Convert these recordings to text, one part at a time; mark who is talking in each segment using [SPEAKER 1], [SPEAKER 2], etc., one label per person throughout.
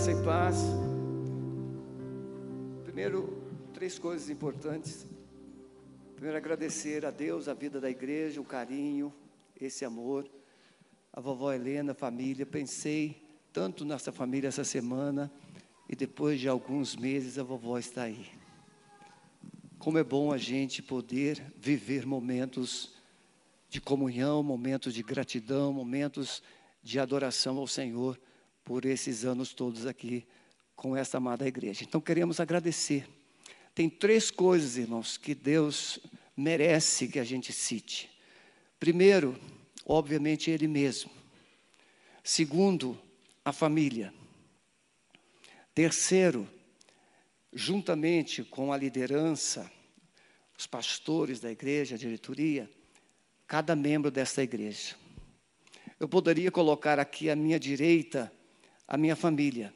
[SPEAKER 1] Graça e paz. Primeiro, três coisas importantes. Primeiro, agradecer a Deus, a vida da igreja, o carinho, esse amor. A vovó Helena, a família. Pensei tanto nessa família essa semana e depois de alguns meses a vovó está aí. Como é bom a gente poder viver momentos de comunhão, momentos de gratidão, momentos de adoração ao Senhor por esses anos todos aqui com essa amada igreja. Então queremos agradecer. Tem três coisas, irmãos, que Deus merece que a gente cite. Primeiro, obviamente, Ele mesmo. Segundo, a família. Terceiro, juntamente com a liderança, os pastores da igreja, a diretoria, cada membro dessa igreja. Eu poderia colocar aqui à minha direita a minha família,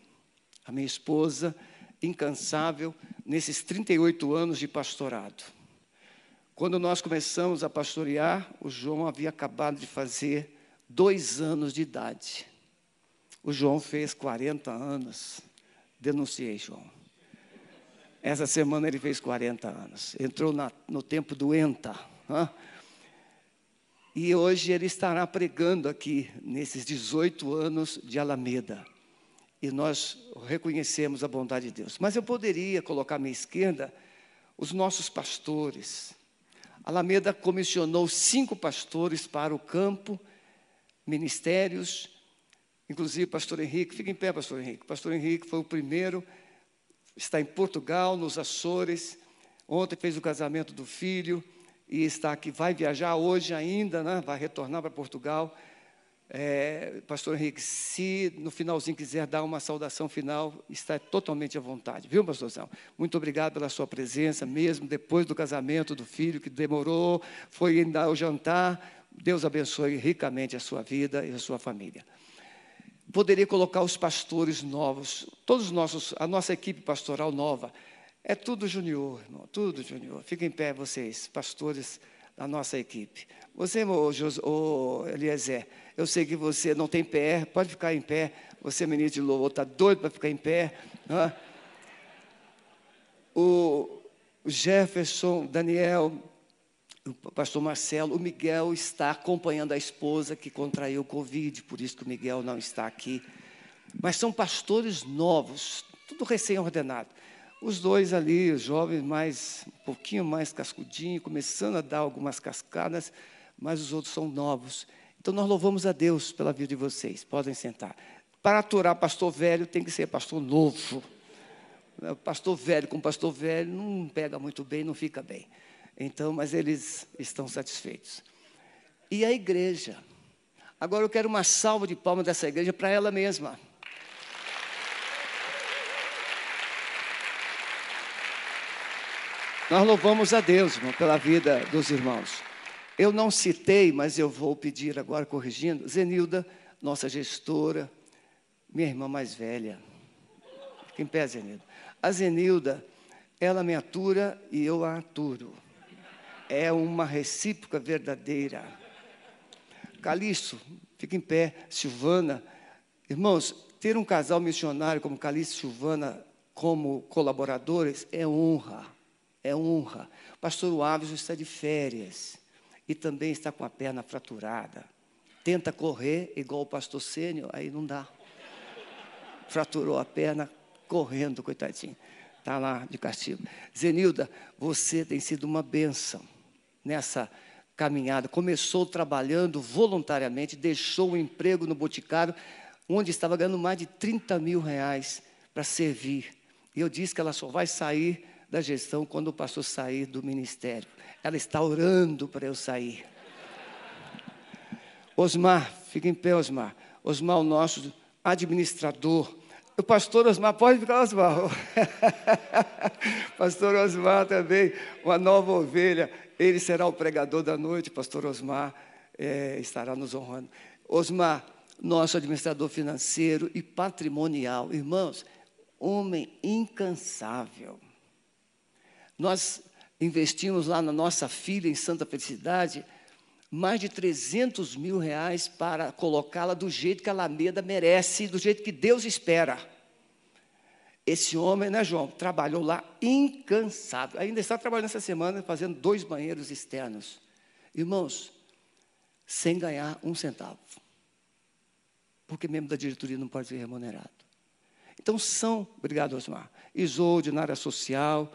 [SPEAKER 1] a minha esposa, incansável nesses 38 anos de pastorado. Quando nós começamos a pastorear, o João havia acabado de fazer dois anos de idade. O João fez 40 anos. Denunciei, João. Essa semana ele fez 40 anos. Entrou na, no tempo do ENTA. Hein? E hoje ele estará pregando aqui, nesses 18 anos de Alameda. E nós reconhecemos a bondade de Deus. Mas eu poderia colocar à minha esquerda os nossos pastores. Alameda comissionou cinco pastores para o campo, ministérios, inclusive pastor Henrique. Fica em pé, pastor Henrique. Pastor Henrique foi o primeiro, está em Portugal, nos Açores. Ontem fez o casamento do filho e está aqui, vai viajar hoje ainda, né? vai retornar para Portugal. É, Pastor Henrique, se no finalzinho quiser dar uma saudação final, está totalmente à vontade, viu, pastorzão? Muito obrigado pela sua presença, mesmo depois do casamento do filho, que demorou, foi ainda ao jantar. Deus abençoe ricamente a sua vida e a sua família. Poderia colocar os pastores novos, todos os nossos, a nossa equipe pastoral nova. É tudo junior, irmão, tudo junior. Fiquem em pé vocês, pastores da nossa equipe. Você, ô, Jos, ô, Eliezer, eu sei que você não tem pé, pode ficar em pé. Você, menino de louvor, está doido para ficar em pé. Né? O Jefferson, Daniel, o pastor Marcelo, o Miguel está acompanhando a esposa que contraiu o Covid, por isso que o Miguel não está aqui. Mas são pastores novos, tudo recém-ordenado. Os dois ali, os jovens mais, um pouquinho mais cascudinho, começando a dar algumas cascadas, mas os outros são novos. Então nós louvamos a Deus pela vida de vocês. Podem sentar. Para aturar pastor velho, tem que ser pastor novo. Pastor velho com pastor velho não pega muito bem, não fica bem. Então, mas eles estão satisfeitos. E a igreja? Agora eu quero uma salva de palmas dessa igreja para ela mesma. Nós louvamos a Deus, irmão, pela vida dos irmãos. Eu não citei, mas eu vou pedir agora, corrigindo, Zenilda, nossa gestora, minha irmã mais velha. Fica em pé, Zenilda. A Zenilda, ela me atura e eu a aturo. É uma recíproca verdadeira. Calixto, fica em pé. Silvana, irmãos, ter um casal missionário como Calixto e Silvana como colaboradores é honra é honra. Pastor Alves está de férias e também está com a perna fraturada. Tenta correr igual o pastor Sênio, aí não dá. Fraturou a perna correndo, coitadinho. Está lá de castigo. Zenilda, você tem sido uma bênção nessa caminhada. Começou trabalhando voluntariamente, deixou o emprego no Boticário, onde estava ganhando mais de 30 mil reais para servir. E eu disse que ela só vai sair da gestão quando o pastor sair do ministério. Ela está orando para eu sair. Osmar, fica em pé, Osmar. Osmar, o nosso administrador. O pastor Osmar, pode ficar, Osmar. pastor Osmar também, uma nova ovelha. Ele será o pregador da noite, pastor Osmar é, estará nos honrando. Osmar, nosso administrador financeiro e patrimonial. Irmãos, homem incansável. Nós investimos lá na nossa filha em Santa Felicidade mais de 300 mil reais para colocá-la do jeito que a Alameda merece, do jeito que Deus espera. Esse homem, né, João, trabalhou lá incansável. Ainda está trabalhando essa semana, fazendo dois banheiros externos. Irmãos, sem ganhar um centavo. Porque membro da diretoria não pode ser remunerado. Então são, obrigado Osmar, Isolde na área social.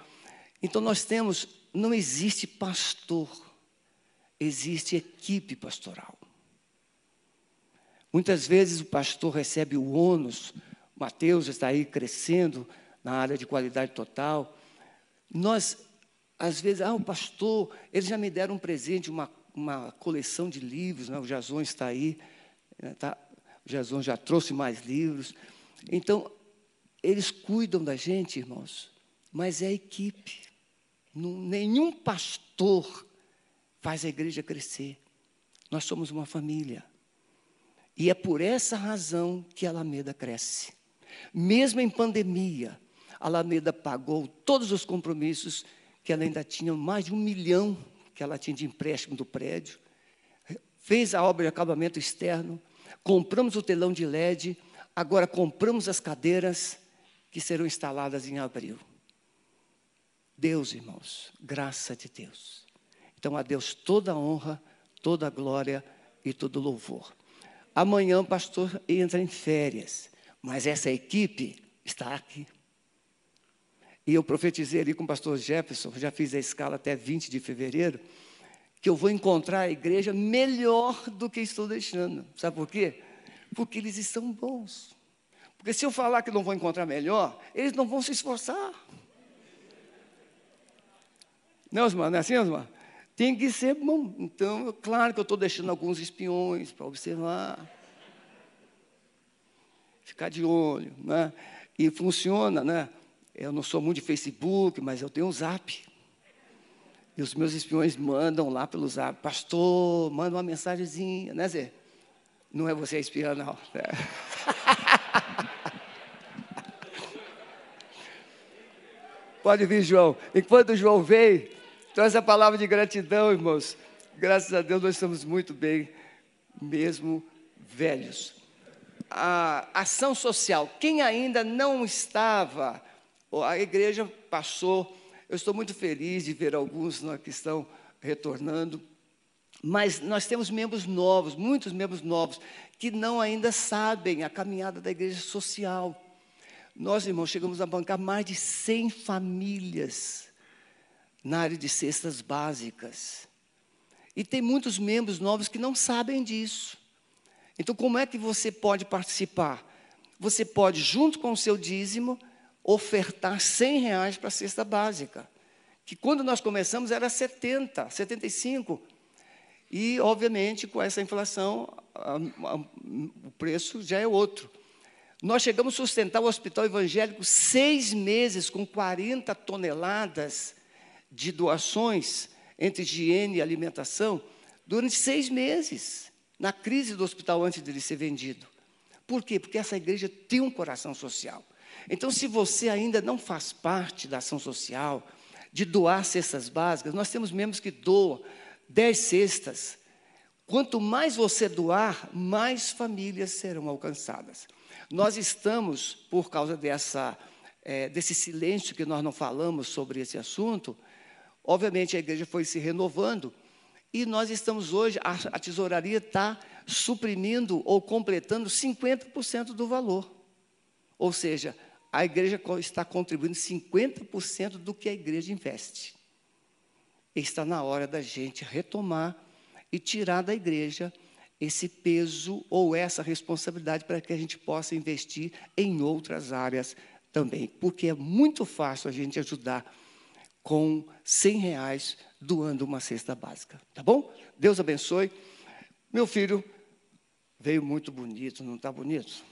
[SPEAKER 1] Então nós temos, não existe pastor, existe equipe pastoral. Muitas vezes o pastor recebe o ônus, Mateus está aí crescendo na área de qualidade total. Nós, às vezes, ah, o pastor, eles já me deram um presente, uma, uma coleção de livros, né? o Jason está aí, né? tá? o Jason já trouxe mais livros. Então, eles cuidam da gente, irmãos, mas é equipe. Nenhum pastor faz a igreja crescer. Nós somos uma família. E é por essa razão que a Alameda cresce. Mesmo em pandemia, a Alameda pagou todos os compromissos que ela ainda tinha, mais de um milhão que ela tinha de empréstimo do prédio. Fez a obra de acabamento externo, compramos o telão de LED, agora compramos as cadeiras que serão instaladas em abril. Deus, irmãos, graça de Deus. Então a Deus toda honra, toda glória e todo louvor. Amanhã o pastor entra em férias, mas essa equipe está aqui. E eu profetizei ali com o pastor Jefferson, já fiz a escala até 20 de fevereiro, que eu vou encontrar a igreja melhor do que estou deixando. Sabe por quê? Porque eles estão bons. Porque se eu falar que não vou encontrar melhor, eles não vão se esforçar. Não, Osmar, não é assim, Osmar? Tem que ser bom. Então, claro que eu estou deixando alguns espiões para observar. Ficar de olho, né? E funciona, né? Eu não sou muito de Facebook, mas eu tenho um zap. E os meus espiões mandam lá pelo zap, pastor, manda uma mensagenzinha, né, Zé? Não é você espiã, não. É. Pode vir, João. Enquanto o João veio, então, essa palavra de gratidão, irmãos, graças a Deus nós estamos muito bem, mesmo velhos. A ação social, quem ainda não estava, a igreja passou, eu estou muito feliz de ver alguns né, que estão retornando, mas nós temos membros novos, muitos membros novos, que não ainda sabem a caminhada da igreja social. Nós, irmãos, chegamos a bancar mais de 100 famílias na área de cestas básicas. E tem muitos membros novos que não sabem disso. Então, como é que você pode participar? Você pode, junto com o seu dízimo, ofertar 100 reais para a cesta básica. Que quando nós começamos era 70, 75. E, obviamente, com essa inflação, a, a, o preço já é outro. Nós chegamos a sustentar o hospital evangélico seis meses com 40 toneladas de doações entre higiene e alimentação durante seis meses, na crise do hospital antes de ele ser vendido. Por quê? Porque essa igreja tem um coração social. Então, se você ainda não faz parte da ação social, de doar cestas básicas, nós temos membros que doam dez cestas. Quanto mais você doar, mais famílias serão alcançadas. Nós estamos, por causa dessa, é, desse silêncio que nós não falamos sobre esse assunto, Obviamente a igreja foi se renovando e nós estamos hoje, a, a tesouraria está suprimindo ou completando 50% do valor. Ou seja, a igreja está contribuindo 50% do que a igreja investe. Está na hora da gente retomar e tirar da igreja esse peso ou essa responsabilidade para que a gente possa investir em outras áreas também, porque é muito fácil a gente ajudar com 100 reais doando uma cesta básica. Tá bom? Deus abençoe. Meu filho veio muito bonito, não está bonito?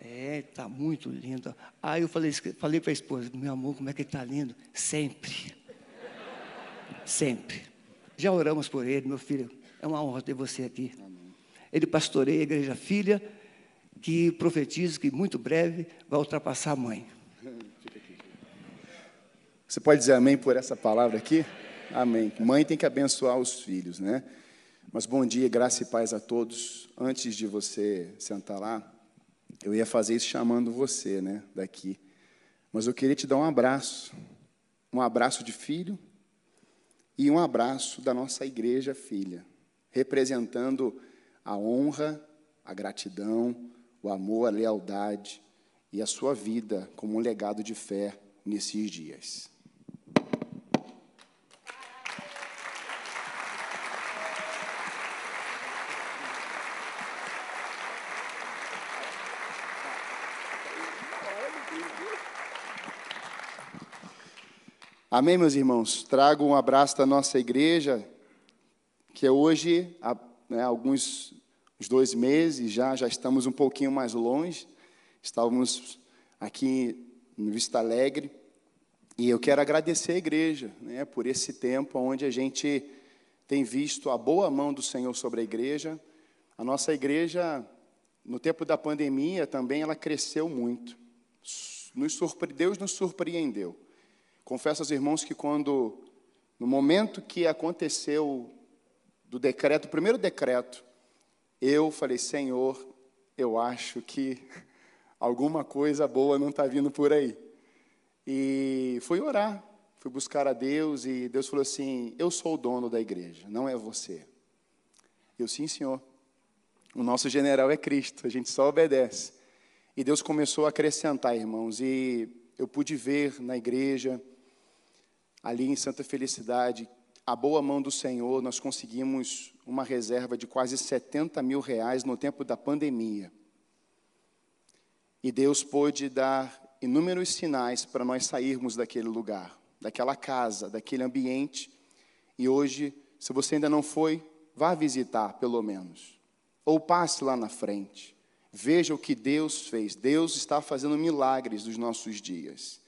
[SPEAKER 1] É, está muito lindo. Aí eu falei, falei para a esposa, meu amor, como é que ele está lindo? Sempre. Sempre. Já oramos por ele, meu filho. É uma honra ter você aqui. Ele pastoreia a igreja filha, que profetiza que muito breve vai ultrapassar a mãe.
[SPEAKER 2] Você pode dizer amém por essa palavra aqui? Amém. Mãe tem que abençoar os filhos, né? Mas bom dia, graça e paz a todos. Antes de você sentar lá, Eu ia fazer isso chamando você, né, daqui. Mas eu queria te dar um abraço. Um abraço de filho e um abraço da nossa igreja filha, representando a honra, a gratidão, o amor, a lealdade e a sua vida como um legado de fé nesses dias. Amém, meus irmãos? Trago um abraço da nossa igreja, que é hoje, há né, alguns uns dois meses já, já estamos um pouquinho mais longe. Estávamos aqui no Vista Alegre. E eu quero agradecer a igreja né, por esse tempo onde a gente tem visto a boa mão do Senhor sobre a igreja. A nossa igreja, no tempo da pandemia, também ela cresceu muito. Nos surpre... Deus nos surpreendeu. Confesso aos irmãos que quando, no momento que aconteceu do decreto, o primeiro decreto, eu falei, Senhor, eu acho que alguma coisa boa não está vindo por aí. E fui orar, fui buscar a Deus e Deus falou assim: Eu sou o dono da igreja, não é você. Eu, sim, Senhor. O nosso general é Cristo, a gente só obedece. E Deus começou a acrescentar, irmãos, e eu pude ver na igreja ali em Santa Felicidade, a boa mão do Senhor, nós conseguimos uma reserva de quase 70 mil reais no tempo da pandemia. E Deus pôde dar inúmeros sinais para nós sairmos daquele lugar, daquela casa, daquele ambiente. E hoje, se você ainda não foi, vá visitar, pelo menos. Ou passe lá na frente. Veja o que Deus fez. Deus está fazendo milagres nos nossos dias.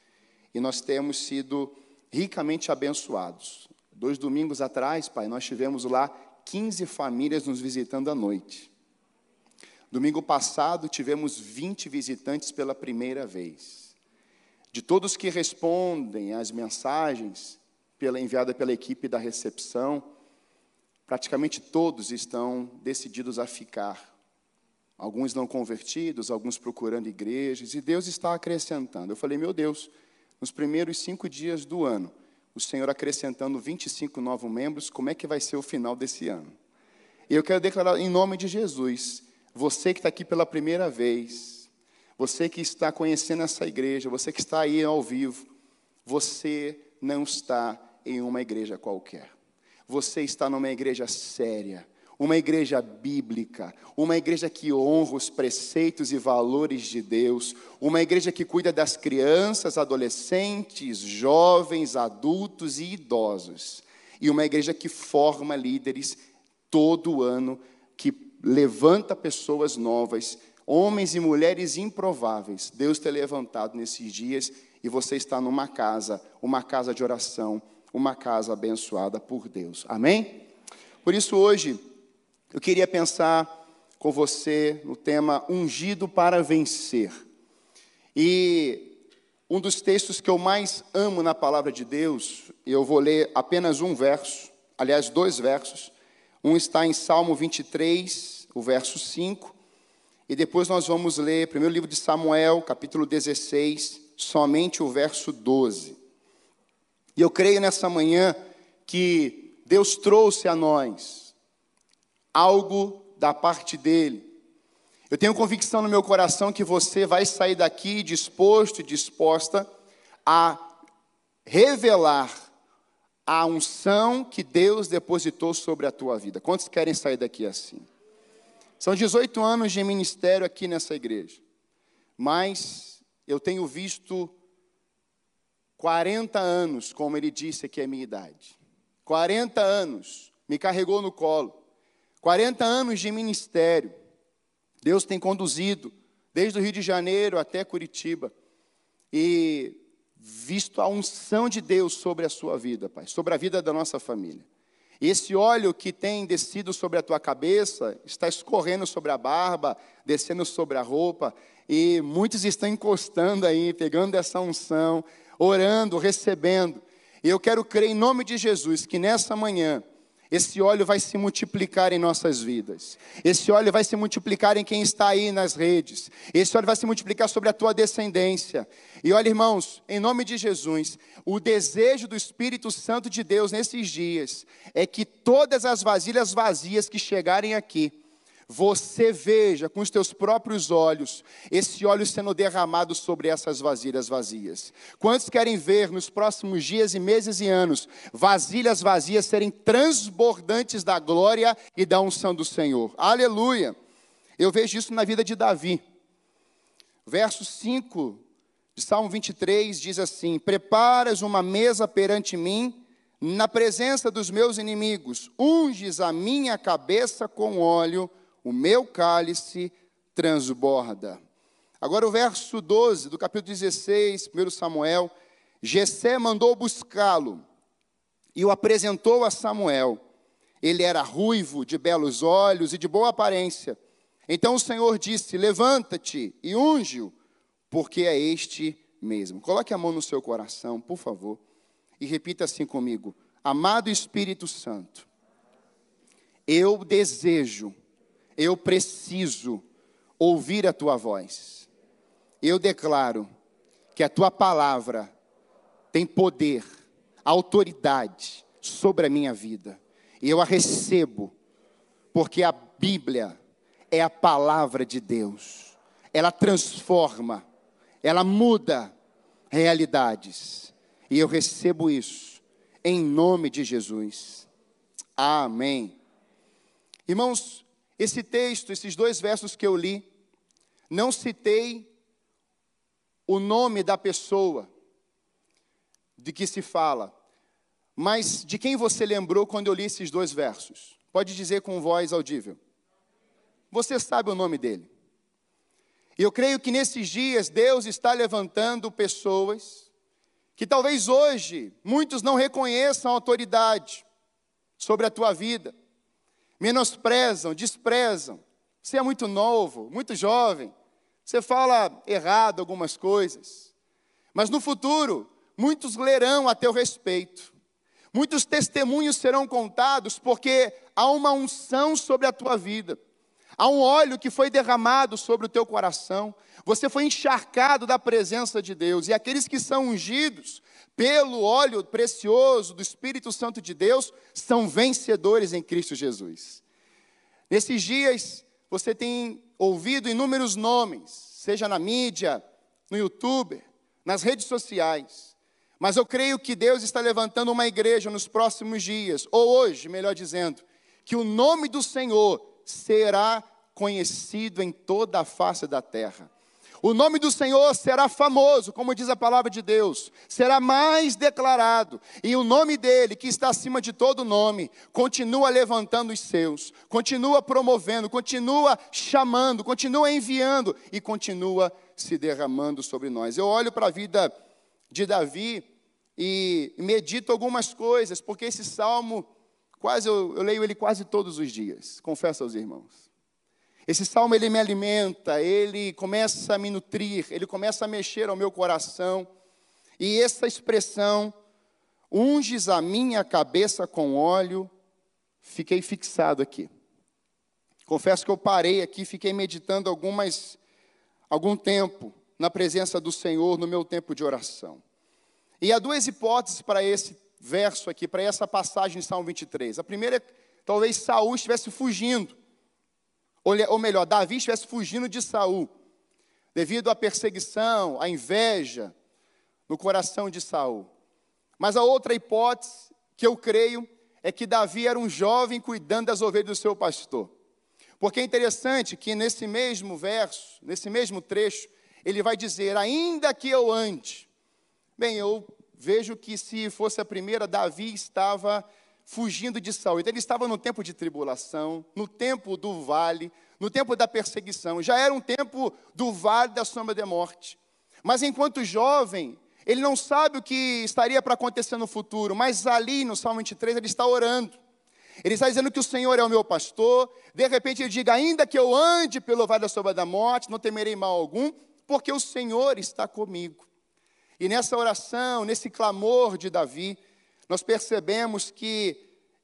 [SPEAKER 2] E nós temos sido ricamente abençoados. Dois domingos atrás, pai, nós tivemos lá 15 famílias nos visitando à noite. Domingo passado, tivemos 20 visitantes pela primeira vez. De todos que respondem às mensagens pela, enviada pela equipe da recepção, praticamente todos estão decididos a ficar. Alguns não convertidos, alguns procurando igrejas, e Deus está acrescentando. Eu falei, meu Deus, nos primeiros cinco dias do ano, o Senhor acrescentando 25 novos membros, como é que vai ser o final desse ano? E eu quero declarar em nome de Jesus, você que está aqui pela primeira vez, você que está conhecendo essa igreja, você que está aí ao vivo, você não está em uma igreja qualquer. Você está numa igreja séria, uma igreja bíblica, uma igreja que honra os preceitos e valores de Deus, uma igreja que cuida das crianças, adolescentes, jovens, adultos e idosos, e uma igreja que forma líderes todo ano, que levanta pessoas novas, homens e mulheres improváveis. Deus tem levantado nesses dias e você está numa casa, uma casa de oração, uma casa abençoada por Deus. Amém? Por isso hoje eu queria pensar com você no tema ungido para vencer. E um dos textos que eu mais amo na palavra de Deus, eu vou ler apenas um verso, aliás, dois versos. Um está em Salmo 23, o verso 5, e depois nós vamos ler, primeiro livro de Samuel, capítulo 16, somente o verso 12. E eu creio nessa manhã que Deus trouxe a nós algo da parte dele. Eu tenho convicção no meu coração que você vai sair daqui disposto e disposta a revelar a unção que Deus depositou sobre a tua vida. Quantos querem sair daqui assim? São 18 anos de ministério aqui nessa igreja, mas eu tenho visto 40 anos, como ele disse que é minha idade. 40 anos, me carregou no colo. 40 anos de ministério. Deus tem conduzido desde o Rio de Janeiro até Curitiba. E visto a unção de Deus sobre a sua vida, Pai, sobre a vida da nossa família. Esse óleo que tem descido sobre a tua cabeça está escorrendo sobre a barba, descendo sobre a roupa, e muitos estão encostando aí, pegando essa unção, orando, recebendo. E eu quero crer em nome de Jesus que nessa manhã esse óleo vai se multiplicar em nossas vidas. Esse óleo vai se multiplicar em quem está aí nas redes. Esse óleo vai se multiplicar sobre a tua descendência. E olha, irmãos, em nome de Jesus, o desejo do Espírito Santo de Deus nesses dias é que todas as vasilhas vazias que chegarem aqui, você veja com os teus próprios olhos esse óleo sendo derramado sobre essas vasilhas vazias. Quantos querem ver nos próximos dias e meses e anos vasilhas vazias serem transbordantes da glória e da unção do Senhor? Aleluia! Eu vejo isso na vida de Davi. Verso 5 de Salmo 23 diz assim: Preparas uma mesa perante mim, na presença dos meus inimigos, unges a minha cabeça com óleo o meu cálice transborda. Agora o verso 12 do capítulo 16, 1 Samuel, Jessé mandou buscá-lo e o apresentou a Samuel. Ele era ruivo, de belos olhos e de boa aparência. Então o Senhor disse: Levanta-te e unge-o, porque é este mesmo. Coloque a mão no seu coração, por favor, e repita assim comigo: Amado Espírito Santo, eu desejo eu preciso ouvir a tua voz. Eu declaro que a tua palavra tem poder, autoridade sobre a minha vida. E eu a recebo, porque a Bíblia é a palavra de Deus. Ela transforma, ela muda realidades. E eu recebo isso em nome de Jesus. Amém. Irmãos, esse texto, esses dois versos que eu li, não citei o nome da pessoa de que se fala, mas de quem você lembrou quando eu li esses dois versos? Pode dizer com voz audível. Você sabe o nome dele. E eu creio que nesses dias Deus está levantando pessoas que talvez hoje muitos não reconheçam a autoridade sobre a tua vida menosprezam, desprezam. Você é muito novo, muito jovem. Você fala errado algumas coisas. Mas no futuro, muitos lerão a teu respeito. Muitos testemunhos serão contados, porque há uma unção sobre a tua vida. Há um óleo que foi derramado sobre o teu coração. Você foi encharcado da presença de Deus. E aqueles que são ungidos pelo óleo precioso do Espírito Santo de Deus, são vencedores em Cristo Jesus. Nesses dias, você tem ouvido inúmeros nomes, seja na mídia, no YouTube, nas redes sociais. Mas eu creio que Deus está levantando uma igreja nos próximos dias, ou hoje, melhor dizendo, que o nome do Senhor será conhecido em toda a face da terra. O nome do Senhor será famoso, como diz a palavra de Deus, será mais declarado, e o nome dele, que está acima de todo nome, continua levantando os seus, continua promovendo, continua chamando, continua enviando e continua se derramando sobre nós. Eu olho para a vida de Davi e medito algumas coisas, porque esse salmo, quase eu, eu leio ele quase todos os dias, confesso aos irmãos. Esse salmo ele me alimenta, ele começa a me nutrir, ele começa a mexer ao meu coração. E essa expressão, unges a minha cabeça com óleo, fiquei fixado aqui. Confesso que eu parei aqui, fiquei meditando algumas algum tempo na presença do Senhor no meu tempo de oração. E há duas hipóteses para esse verso aqui, para essa passagem de Salmo 23. A primeira é talvez Saul estivesse fugindo ou melhor, Davi estivesse fugindo de Saul, devido à perseguição, à inveja no coração de Saul. Mas a outra hipótese que eu creio é que Davi era um jovem cuidando das ovelhas do seu pastor. Porque é interessante que nesse mesmo verso, nesse mesmo trecho, ele vai dizer: Ainda que eu ande. Bem, eu vejo que se fosse a primeira, Davi estava fugindo de Saul. Então ele estava no tempo de tribulação, no tempo do vale, no tempo da perseguição. Já era um tempo do vale da sombra da morte. Mas enquanto jovem, ele não sabe o que estaria para acontecer no futuro, mas ali no Salmo 23 ele está orando. Ele está dizendo que o Senhor é o meu pastor. De repente ele diga: Ainda que eu ande pelo vale da sombra da morte, não temerei mal algum, porque o Senhor está comigo. E nessa oração, nesse clamor de Davi, nós percebemos que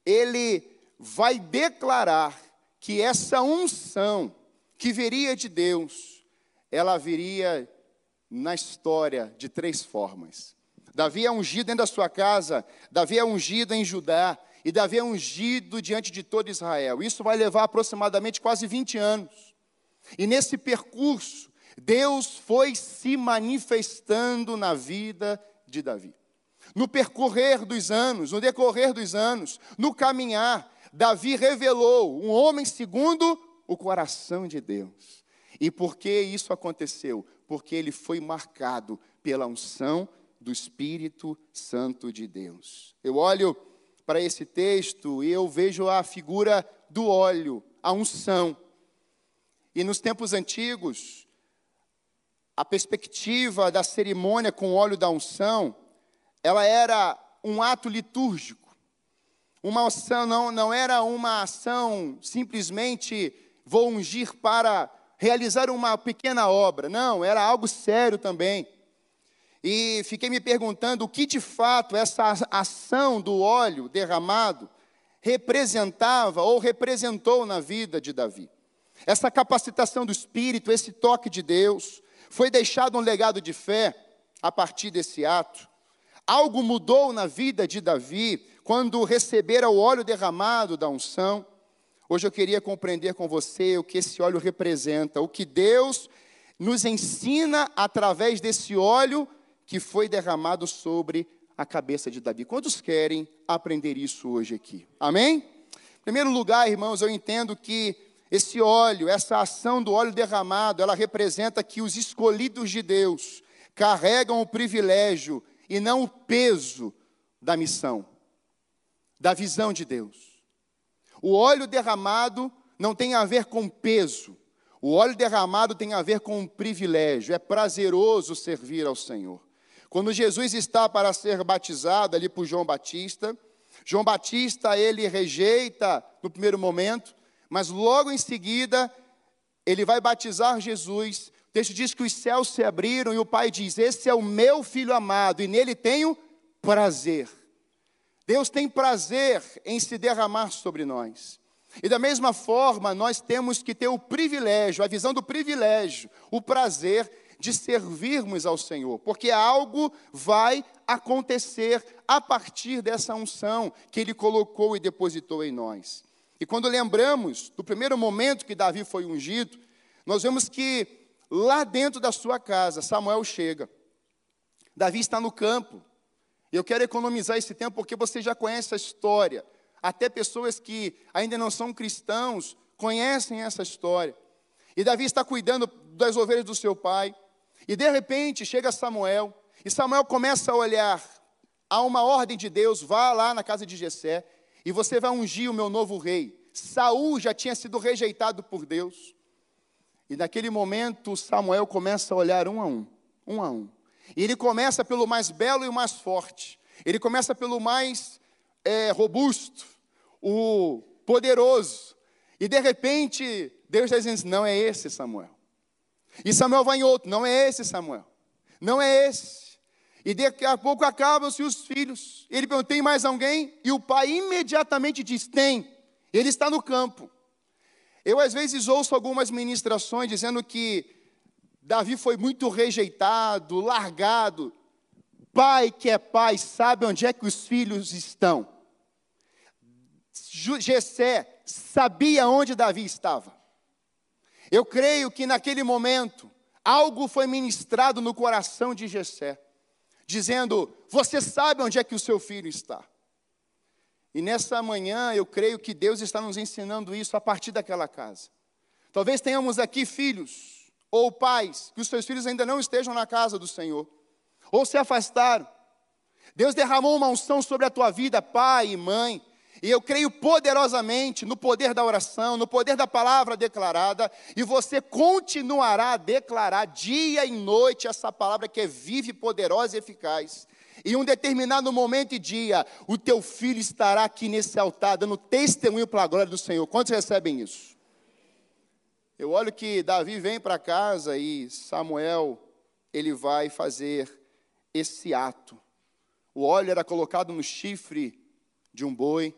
[SPEAKER 2] ele vai declarar que essa unção que viria de Deus, ela viria na história de três formas. Davi é ungido dentro da sua casa, Davi é ungido em Judá, e Davi é ungido diante de todo Israel. Isso vai levar aproximadamente quase 20 anos. E nesse percurso, Deus foi se manifestando na vida de Davi. No percorrer dos anos, no decorrer dos anos, no caminhar, Davi revelou um homem segundo o coração de Deus. E por que isso aconteceu? Porque ele foi marcado pela unção do Espírito Santo de Deus. Eu olho para esse texto e eu vejo a figura do óleo, a unção. E nos tempos antigos, a perspectiva da cerimônia com óleo da unção, ela era um ato litúrgico. Uma ação não, não era uma ação simplesmente vou ungir para realizar uma pequena obra. Não, era algo sério também. E fiquei me perguntando o que de fato essa ação do óleo derramado representava ou representou na vida de Davi. Essa capacitação do Espírito, esse toque de Deus, foi deixado um legado de fé a partir desse ato. Algo mudou na vida de Davi quando recebera o óleo derramado da unção. Hoje eu queria compreender com você o que esse óleo representa, o que Deus nos ensina através desse óleo que foi derramado sobre a cabeça de Davi. Quantos querem aprender isso hoje aqui? Amém? Em primeiro lugar, irmãos, eu entendo que esse óleo, essa ação do óleo derramado, ela representa que os escolhidos de Deus carregam o privilégio e não o peso da missão da visão de Deus. O óleo derramado não tem a ver com peso. O óleo derramado tem a ver com um privilégio. É prazeroso servir ao Senhor. Quando Jesus está para ser batizado ali por João Batista, João Batista ele rejeita no primeiro momento, mas logo em seguida ele vai batizar Jesus. Texto diz que os céus se abriram e o Pai diz: Esse é o meu filho amado e nele tenho prazer. Deus tem prazer em se derramar sobre nós. E da mesma forma, nós temos que ter o privilégio, a visão do privilégio, o prazer de servirmos ao Senhor, porque algo vai acontecer a partir dessa unção que Ele colocou e depositou em nós. E quando lembramos do primeiro momento que Davi foi ungido, nós vemos que lá dentro da sua casa, Samuel chega. Davi está no campo, eu quero economizar esse tempo porque você já conhece a história. Até pessoas que ainda não são cristãos conhecem essa história. E Davi está cuidando das ovelhas do seu pai. E de repente chega Samuel. E Samuel começa a olhar. Há uma ordem de Deus, vá lá na casa de Jessé e você vai ungir o meu novo rei. Saul já tinha sido rejeitado por Deus. E naquele momento Samuel começa a olhar um a um, um a um. E ele começa pelo mais belo e o mais forte. Ele começa pelo mais é, robusto, o poderoso. E de repente, Deus está dizendo: não é esse Samuel. E Samuel vai em outro: não é esse Samuel. Não é esse. E daqui a pouco acabam-se os filhos. Ele pergunta: tem mais alguém? E o pai imediatamente diz: tem. Ele está no campo. Eu às vezes ouço algumas ministrações dizendo que Davi foi muito rejeitado, largado. Pai que é pai sabe onde é que os filhos estão. Jessé sabia onde Davi estava. Eu creio que naquele momento algo foi ministrado no coração de Jessé, dizendo: "Você sabe onde é que o seu filho está?" E nessa manhã eu creio que Deus está nos ensinando isso a partir daquela casa. Talvez tenhamos aqui filhos ou pais, que os seus filhos ainda não estejam na casa do Senhor, ou se afastaram. Deus derramou uma unção sobre a tua vida, pai e mãe, e eu creio poderosamente no poder da oração, no poder da palavra declarada, e você continuará a declarar dia e noite essa palavra que é viva, poderosa e eficaz. Em um determinado momento e dia, o teu filho estará aqui nesse altar, dando testemunho para a glória do Senhor. Quantos recebem isso? Eu olho que Davi vem para casa e Samuel, ele vai fazer esse ato. O óleo era colocado no chifre de um boi,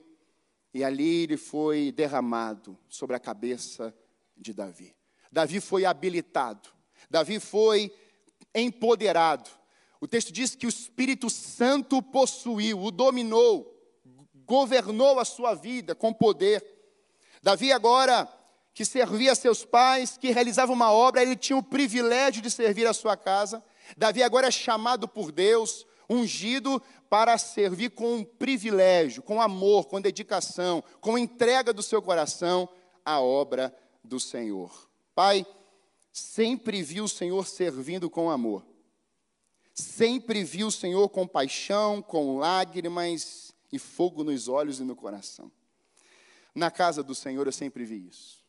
[SPEAKER 2] E ali ele foi derramado sobre a cabeça de Davi. Davi foi habilitado, Davi foi empoderado. O texto diz que o Espírito Santo possuiu, o dominou, governou a sua vida com poder. Davi agora que servia seus pais, que realizava uma obra, ele tinha o privilégio de servir a sua casa. Davi agora é chamado por Deus, ungido para servir com um privilégio, com amor, com dedicação, com entrega do seu coração à obra do Senhor. Pai, sempre vi o Senhor servindo com amor. Sempre vi o Senhor com paixão, com lágrimas e fogo nos olhos e no coração. Na casa do Senhor eu sempre vi isso.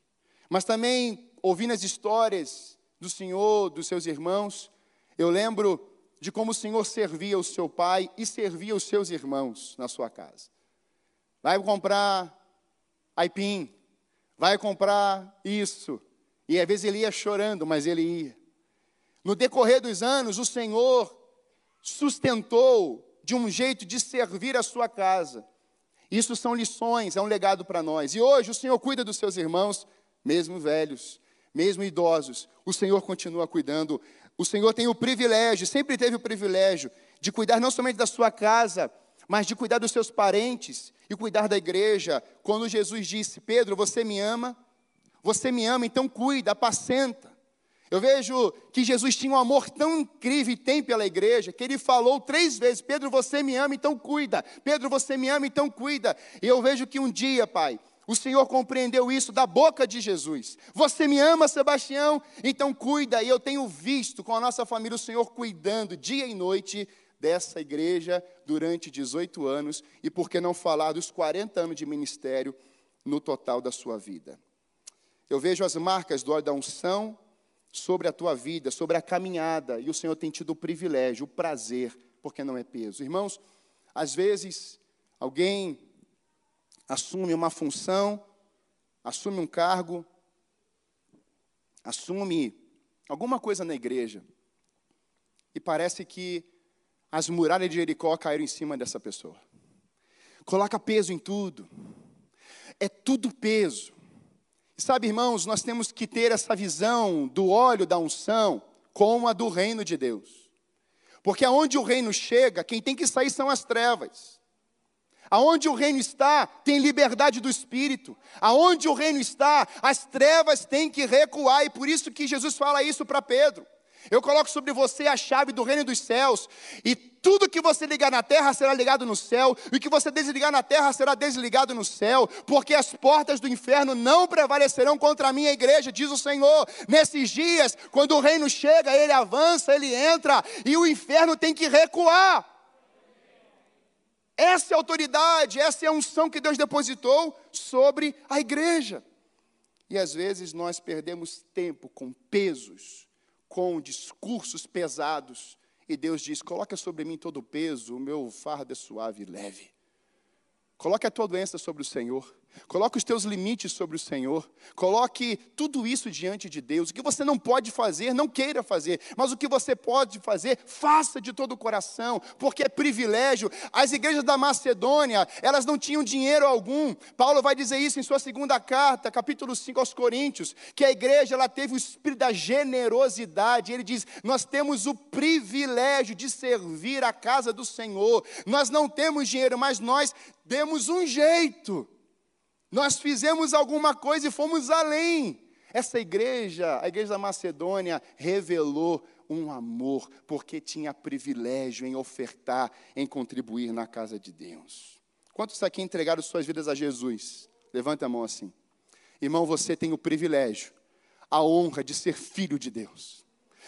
[SPEAKER 2] Mas também, ouvindo as histórias do Senhor, dos seus irmãos, eu lembro de como o Senhor servia o seu pai e servia os seus irmãos na sua casa. Vai comprar aipim, vai comprar isso. E às vezes ele ia chorando, mas ele ia. No decorrer dos anos, o Senhor sustentou de um jeito de servir a sua casa. Isso são lições, é um legado para nós. E hoje o Senhor cuida dos seus irmãos, mesmo velhos, mesmo idosos. O Senhor continua cuidando. O Senhor tem o privilégio, sempre teve o privilégio, de cuidar não somente da sua casa, mas de cuidar dos seus parentes e cuidar da igreja. Quando Jesus disse: Pedro, você me ama? Você me ama, então cuida, apacenta. Eu vejo que Jesus tinha um amor tão incrível e tem pela igreja, que ele falou três vezes: Pedro, você me ama, então cuida. Pedro, você me ama, então cuida. E eu vejo que um dia, Pai, o Senhor compreendeu isso da boca de Jesus. Você me ama, Sebastião? Então cuida. E eu tenho visto com a nossa família o Senhor cuidando dia e noite dessa igreja durante 18 anos e por que não falar dos 40 anos de ministério no total da sua vida. Eu vejo as marcas do óleo da unção, sobre a tua vida, sobre a caminhada, e o Senhor tem tido o privilégio, o prazer, porque não é peso. Irmãos, às vezes alguém assume uma função, assume um cargo, assume alguma coisa na igreja, e parece que as muralhas de Jericó caíram em cima dessa pessoa. Coloca peso em tudo. É tudo peso. Sabe, irmãos, nós temos que ter essa visão do óleo da unção como a do reino de Deus. Porque aonde o reino chega, quem tem que sair são as trevas. Aonde o reino está, tem liberdade do espírito. Aonde o reino está, as trevas têm que recuar. E por isso que Jesus fala isso para Pedro. Eu coloco sobre você a chave do reino dos céus, e tudo que você ligar na terra será ligado no céu, e o que você desligar na terra será desligado no céu, porque as portas do inferno não prevalecerão contra a minha igreja, diz o Senhor. Nesses dias, quando o reino chega, ele avança, ele entra, e o inferno tem que recuar. Essa é a autoridade, essa é a unção que Deus depositou sobre a igreja. E às vezes nós perdemos tempo com pesos com discursos pesados. E Deus diz: Coloca sobre mim todo o peso, o meu fardo é suave e leve. Coloque a tua doença sobre o Senhor. Coloque os teus limites sobre o Senhor. Coloque tudo isso diante de Deus. O que você não pode fazer, não queira fazer. Mas o que você pode fazer, faça de todo o coração, porque é privilégio. As igrejas da Macedônia, elas não tinham dinheiro algum. Paulo vai dizer isso em sua segunda carta, capítulo 5 aos Coríntios, que a igreja ela teve o espírito da generosidade. Ele diz: "Nós temos o privilégio de servir a casa do Senhor. Nós não temos dinheiro, mas nós demos um jeito. Nós fizemos alguma coisa e fomos além. Essa igreja, a igreja da Macedônia, revelou um amor, porque tinha privilégio em ofertar, em contribuir na casa de Deus. Quantos aqui entregaram suas vidas a Jesus? Levanta a mão assim. Irmão, você tem o privilégio, a honra de ser filho de Deus.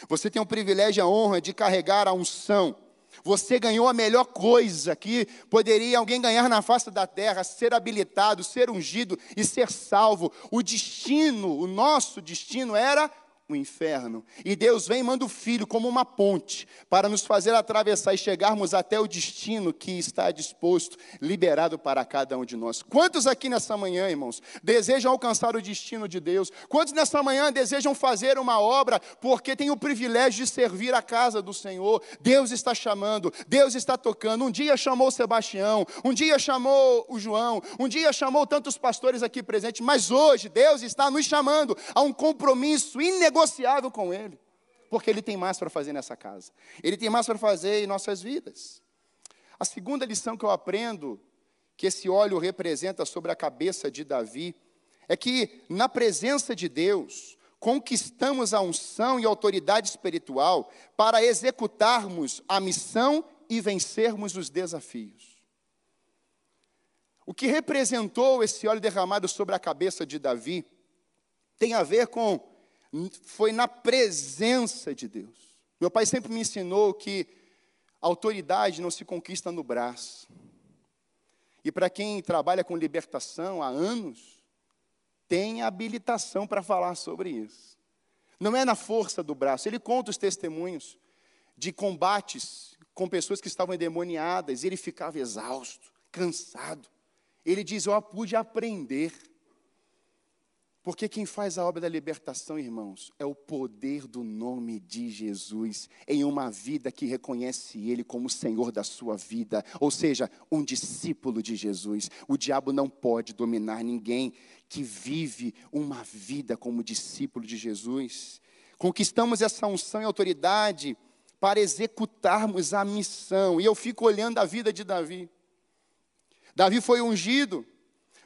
[SPEAKER 2] Você tem o privilégio, a honra de carregar a unção você ganhou a melhor coisa que poderia alguém ganhar na face da terra: ser habilitado, ser ungido e ser salvo. O destino, o nosso destino era o inferno. E Deus vem e manda o Filho como uma ponte para nos fazer atravessar e chegarmos até o destino que está disposto, liberado para cada um de nós. Quantos aqui nessa manhã, irmãos, desejam alcançar o destino de Deus? Quantos nessa manhã desejam fazer uma obra porque têm o privilégio de servir a casa do Senhor? Deus está chamando, Deus está tocando. Um dia chamou Sebastião, um dia chamou o João, um dia chamou tantos pastores aqui presentes, mas hoje Deus está nos chamando a um compromisso inegociável com Ele, porque Ele tem mais para fazer nessa casa, Ele tem mais para fazer em nossas vidas. A segunda lição que eu aprendo, que esse óleo representa sobre a cabeça de Davi, é que na presença de Deus, conquistamos a unção e a autoridade espiritual para executarmos a missão e vencermos os desafios. O que representou esse óleo derramado sobre a cabeça de Davi tem a ver com foi na presença de Deus. Meu pai sempre me ensinou que autoridade não se conquista no braço. E para quem trabalha com libertação há anos, tem habilitação para falar sobre isso. Não é na força do braço. Ele conta os testemunhos de combates com pessoas que estavam endemoniadas, ele ficava exausto, cansado. Ele diz: Eu pude aprender. Porque quem faz a obra da libertação, irmãos, é o poder do nome de Jesus em uma vida que reconhece Ele como Senhor da sua vida, ou seja, um discípulo de Jesus. O diabo não pode dominar ninguém que vive uma vida como discípulo de Jesus. Conquistamos essa unção e autoridade para executarmos a missão. E eu fico olhando a vida de Davi. Davi foi ungido,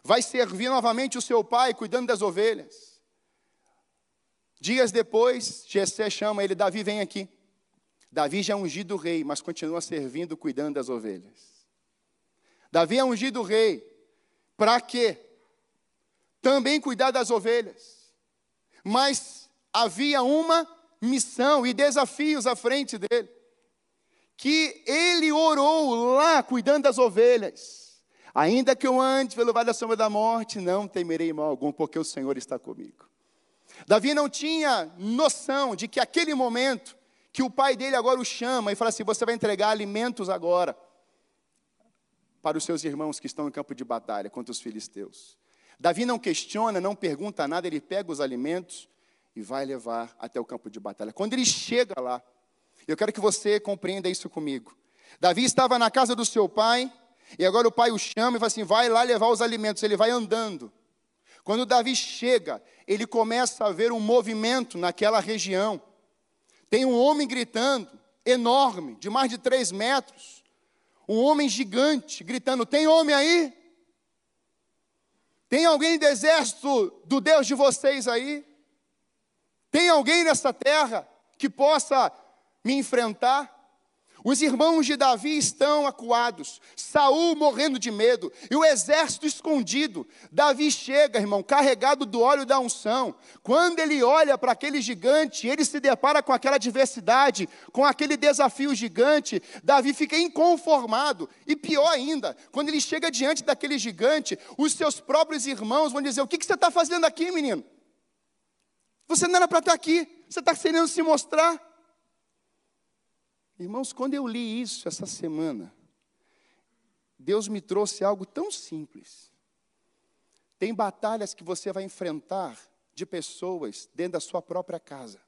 [SPEAKER 2] vai servir novamente o seu pai, cuidando das ovelhas. Dias depois, Jessé chama ele, Davi, vem aqui. Davi já é ungido rei, mas continua servindo, cuidando das ovelhas. Davi é ungido rei, para quê? Também cuidar das ovelhas. Mas havia uma missão e desafios à frente dele. Que ele orou lá, cuidando das ovelhas Ainda que eu ande pelo vale da sombra da morte, não temerei mal algum, porque o Senhor está comigo. Davi não tinha noção de que aquele momento que o pai dele agora o chama e fala assim: você vai entregar alimentos agora para os seus irmãos que estão em campo de batalha contra os filisteus. Davi não questiona, não pergunta nada, ele pega os alimentos e vai levar até o campo de batalha. Quando ele chega lá, eu quero que você compreenda isso comigo. Davi estava na casa do seu pai, e agora o pai o chama e fala assim: vai lá levar os alimentos. Ele vai andando. Quando Davi chega, ele começa a ver um movimento naquela região. Tem um homem gritando, enorme, de mais de três metros. Um homem gigante gritando: Tem homem aí? Tem alguém do exército do Deus de vocês aí? Tem alguém nessa terra que possa me enfrentar? Os irmãos de Davi estão acuados, Saul morrendo de medo, e o exército escondido. Davi chega, irmão, carregado do óleo da unção. Quando ele olha para aquele gigante, ele se depara com aquela adversidade, com aquele desafio gigante. Davi fica inconformado, e pior ainda, quando ele chega diante daquele gigante, os seus próprios irmãos vão dizer: O que, que você está fazendo aqui, menino? Você não era para estar aqui, você está querendo se mostrar. Irmãos, quando eu li isso essa semana, Deus me trouxe algo tão simples. Tem batalhas que você vai enfrentar de pessoas dentro da sua própria casa.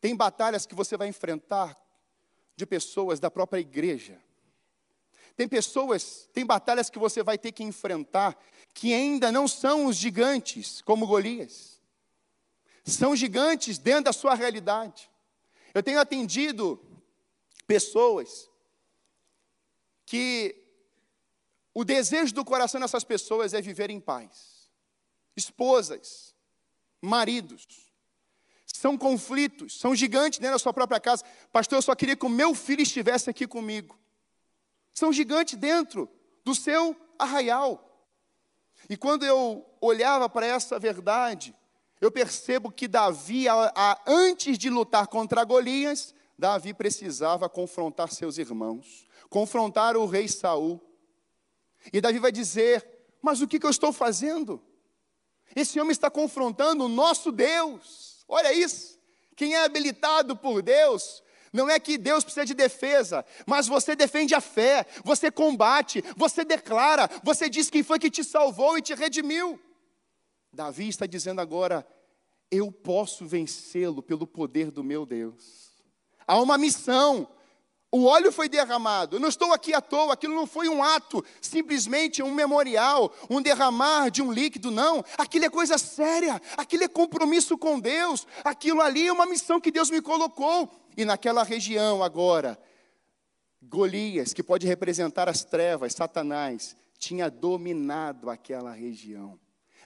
[SPEAKER 2] Tem batalhas que você vai enfrentar de pessoas da própria igreja. Tem pessoas, tem batalhas que você vai ter que enfrentar que ainda não são os gigantes, como Golias. São gigantes dentro da sua realidade. Eu tenho atendido pessoas que o desejo do coração dessas pessoas é viver em paz. Esposas, maridos, são conflitos, são gigantes dentro da sua própria casa. Pastor, eu só queria que o meu filho estivesse aqui comigo. São gigantes dentro do seu arraial. E quando eu olhava para essa verdade, eu percebo que Davi, a, antes de lutar contra Golias, Davi precisava confrontar seus irmãos, confrontar o rei Saul. E Davi vai dizer: Mas o que, eu estou fazendo? Esse homem está confrontando o nosso Deus. Olha isso. Quem é habilitado por Deus, não é que Deus precisa de defesa, mas você defende a fé, você combate, você declara, você diz quem foi que te salvou e te redimiu. Davi está dizendo agora: eu posso vencê-lo pelo poder do meu Deus. Há uma missão, o óleo foi derramado. Eu não estou aqui à toa, aquilo não foi um ato, simplesmente um memorial, um derramar de um líquido, não. Aquilo é coisa séria, aquilo é compromisso com Deus, aquilo ali é uma missão que Deus me colocou. E naquela região agora, Golias, que pode representar as trevas, Satanás, tinha dominado aquela região.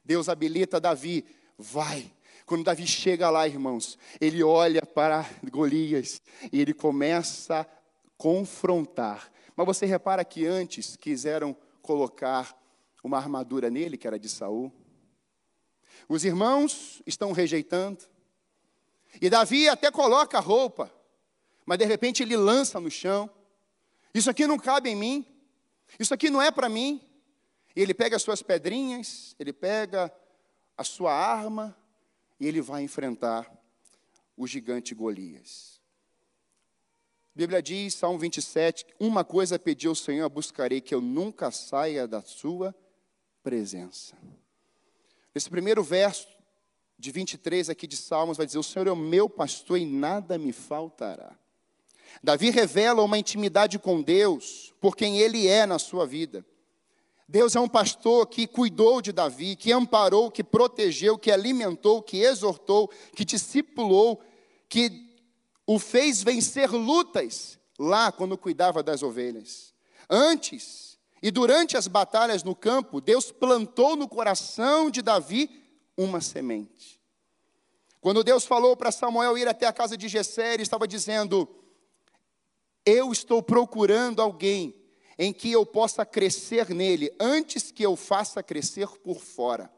[SPEAKER 2] Deus habilita Davi, vai, quando Davi chega lá, irmãos, ele olha para Golias e ele começa confrontar. Mas você repara que antes quiseram colocar uma armadura nele, que era de Saul. Os irmãos estão rejeitando. E Davi até coloca a roupa, mas de repente ele lança no chão. Isso aqui não cabe em mim. Isso aqui não é para mim. E ele pega as suas pedrinhas, ele pega a sua arma e ele vai enfrentar o gigante Golias. Bíblia diz, Salmo 27, uma coisa pedi ao Senhor, buscarei que eu nunca saia da sua presença. Esse primeiro verso de 23 aqui de Salmos vai dizer: O Senhor é o meu pastor e nada me faltará. Davi revela uma intimidade com Deus, por quem ele é na sua vida. Deus é um pastor que cuidou de Davi, que amparou, que protegeu, que alimentou, que exortou, que discipulou, que o fez vencer lutas lá quando cuidava das ovelhas. Antes e durante as batalhas no campo, Deus plantou no coração de Davi uma semente. Quando Deus falou para Samuel ir até a casa de Jessé, ele estava dizendo: Eu estou procurando alguém em que eu possa crescer nele antes que eu faça crescer por fora.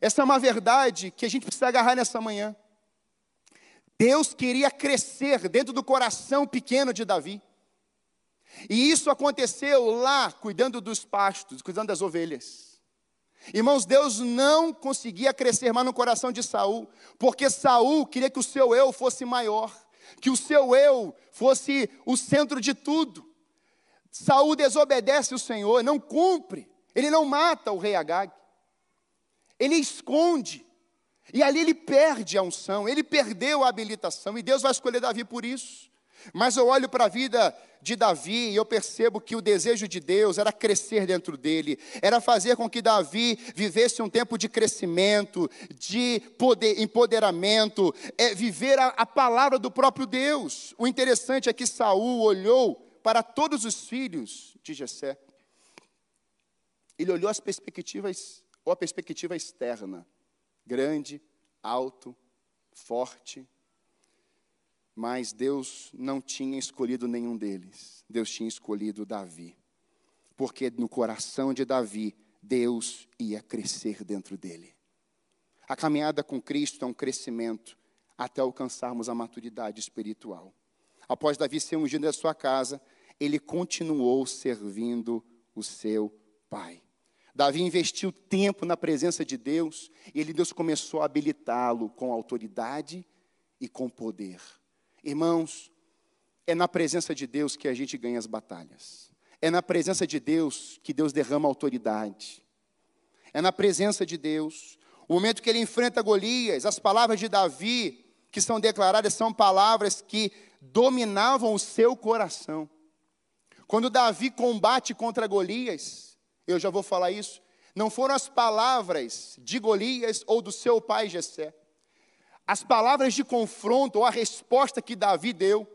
[SPEAKER 2] Essa é uma verdade que a gente precisa agarrar nessa manhã. Deus queria crescer dentro do coração pequeno de Davi. E isso aconteceu lá, cuidando dos pastos, cuidando das ovelhas. Irmãos, Deus não conseguia crescer mais no coração de Saul, porque Saul queria que o seu eu fosse maior, que o seu eu fosse o centro de tudo. Saul desobedece o Senhor, não cumpre, ele não mata o rei Agag. Ele esconde, e ali ele perde a unção, ele perdeu a habilitação, e Deus vai escolher Davi por isso. Mas eu olho para a vida de Davi e eu percebo que o desejo de Deus era crescer dentro dele, era fazer com que Davi vivesse um tempo de crescimento, de poder, empoderamento, é, viver a, a palavra do próprio Deus. O interessante é que Saul olhou para todos os filhos de Jessé. Ele olhou as perspectivas, ou a perspectiva externa grande, alto, forte. Mas Deus não tinha escolhido nenhum deles. Deus tinha escolhido Davi. Porque no coração de Davi, Deus ia crescer dentro dele. A caminhada com Cristo é um crescimento até alcançarmos a maturidade espiritual. Após Davi ser ungido da sua casa, ele continuou servindo o seu pai. Davi investiu tempo na presença de Deus e ele, Deus começou a habilitá-lo com autoridade e com poder. Irmãos, é na presença de Deus que a gente ganha as batalhas. É na presença de Deus que Deus derrama autoridade. É na presença de Deus. O momento que ele enfrenta Golias, as palavras de Davi que são declaradas são palavras que dominavam o seu coração. Quando Davi combate contra Golias, eu já vou falar isso, não foram as palavras de Golias ou do seu pai Jessé. As palavras de confronto ou a resposta que Davi deu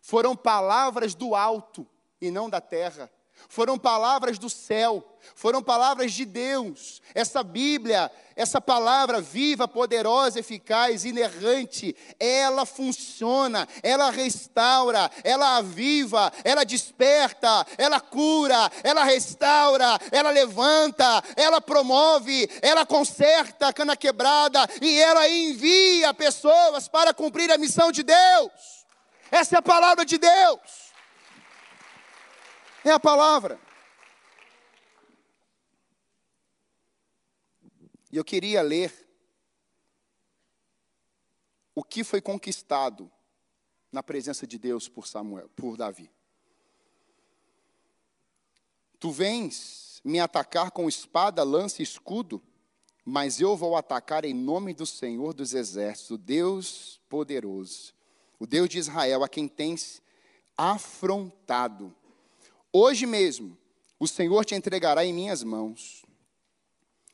[SPEAKER 2] foram palavras do alto e não da terra. Foram palavras do céu, foram palavras de Deus. Essa Bíblia, essa palavra viva, poderosa, eficaz, inerrante, ela funciona, ela restaura, ela aviva, ela desperta, ela cura, ela restaura, ela levanta, ela promove, ela conserta a cana quebrada e ela envia pessoas para cumprir a missão de Deus. Essa é a palavra de Deus. É a palavra. E eu queria ler o que foi conquistado na presença de Deus por Samuel, por Davi. Tu vens me atacar com espada, lança e escudo, mas eu vou atacar em nome do Senhor dos Exércitos, o Deus poderoso, o Deus de Israel, a quem tens afrontado. Hoje mesmo, o Senhor te entregará em minhas mãos,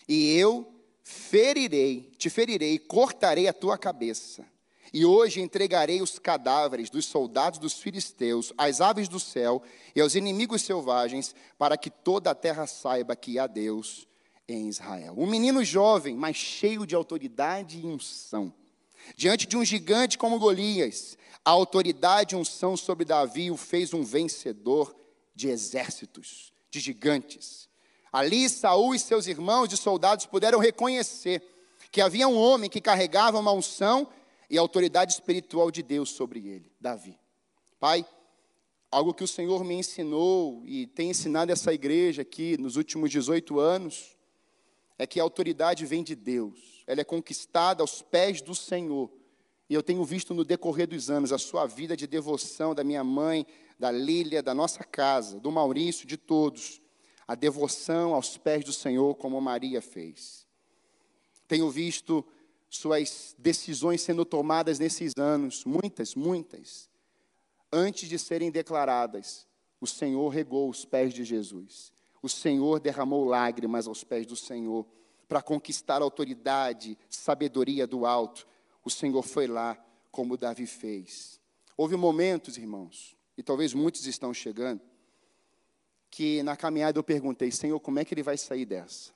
[SPEAKER 2] e eu ferirei, te ferirei, cortarei a tua cabeça. E hoje entregarei os cadáveres dos soldados dos filisteus, às aves do céu e aos inimigos selvagens, para que toda a terra saiba que há Deus em Israel. Um menino jovem, mas cheio de autoridade e unção. Diante de um gigante como Golias, a autoridade e unção sobre Davi o fez um vencedor de exércitos, de gigantes. Ali Saul e seus irmãos de soldados puderam reconhecer que havia um homem que carregava uma unção e autoridade espiritual de Deus sobre ele, Davi. Pai, algo que o Senhor me ensinou e tem ensinado essa igreja aqui nos últimos 18 anos, é que a autoridade vem de Deus, ela é conquistada aos pés do Senhor. E eu tenho visto no decorrer dos anos a sua vida de devoção da minha mãe, da Lília, da nossa casa, do Maurício, de todos, a devoção aos pés do Senhor, como Maria fez. Tenho visto suas decisões sendo tomadas nesses anos, muitas, muitas, antes de serem declaradas, o Senhor regou os pés de Jesus. O Senhor derramou lágrimas aos pés do Senhor para conquistar a autoridade, sabedoria do alto. O Senhor foi lá, como Davi fez. Houve momentos, irmãos, e talvez muitos estão chegando, que na caminhada eu perguntei, Senhor, como é que ele vai sair dessa?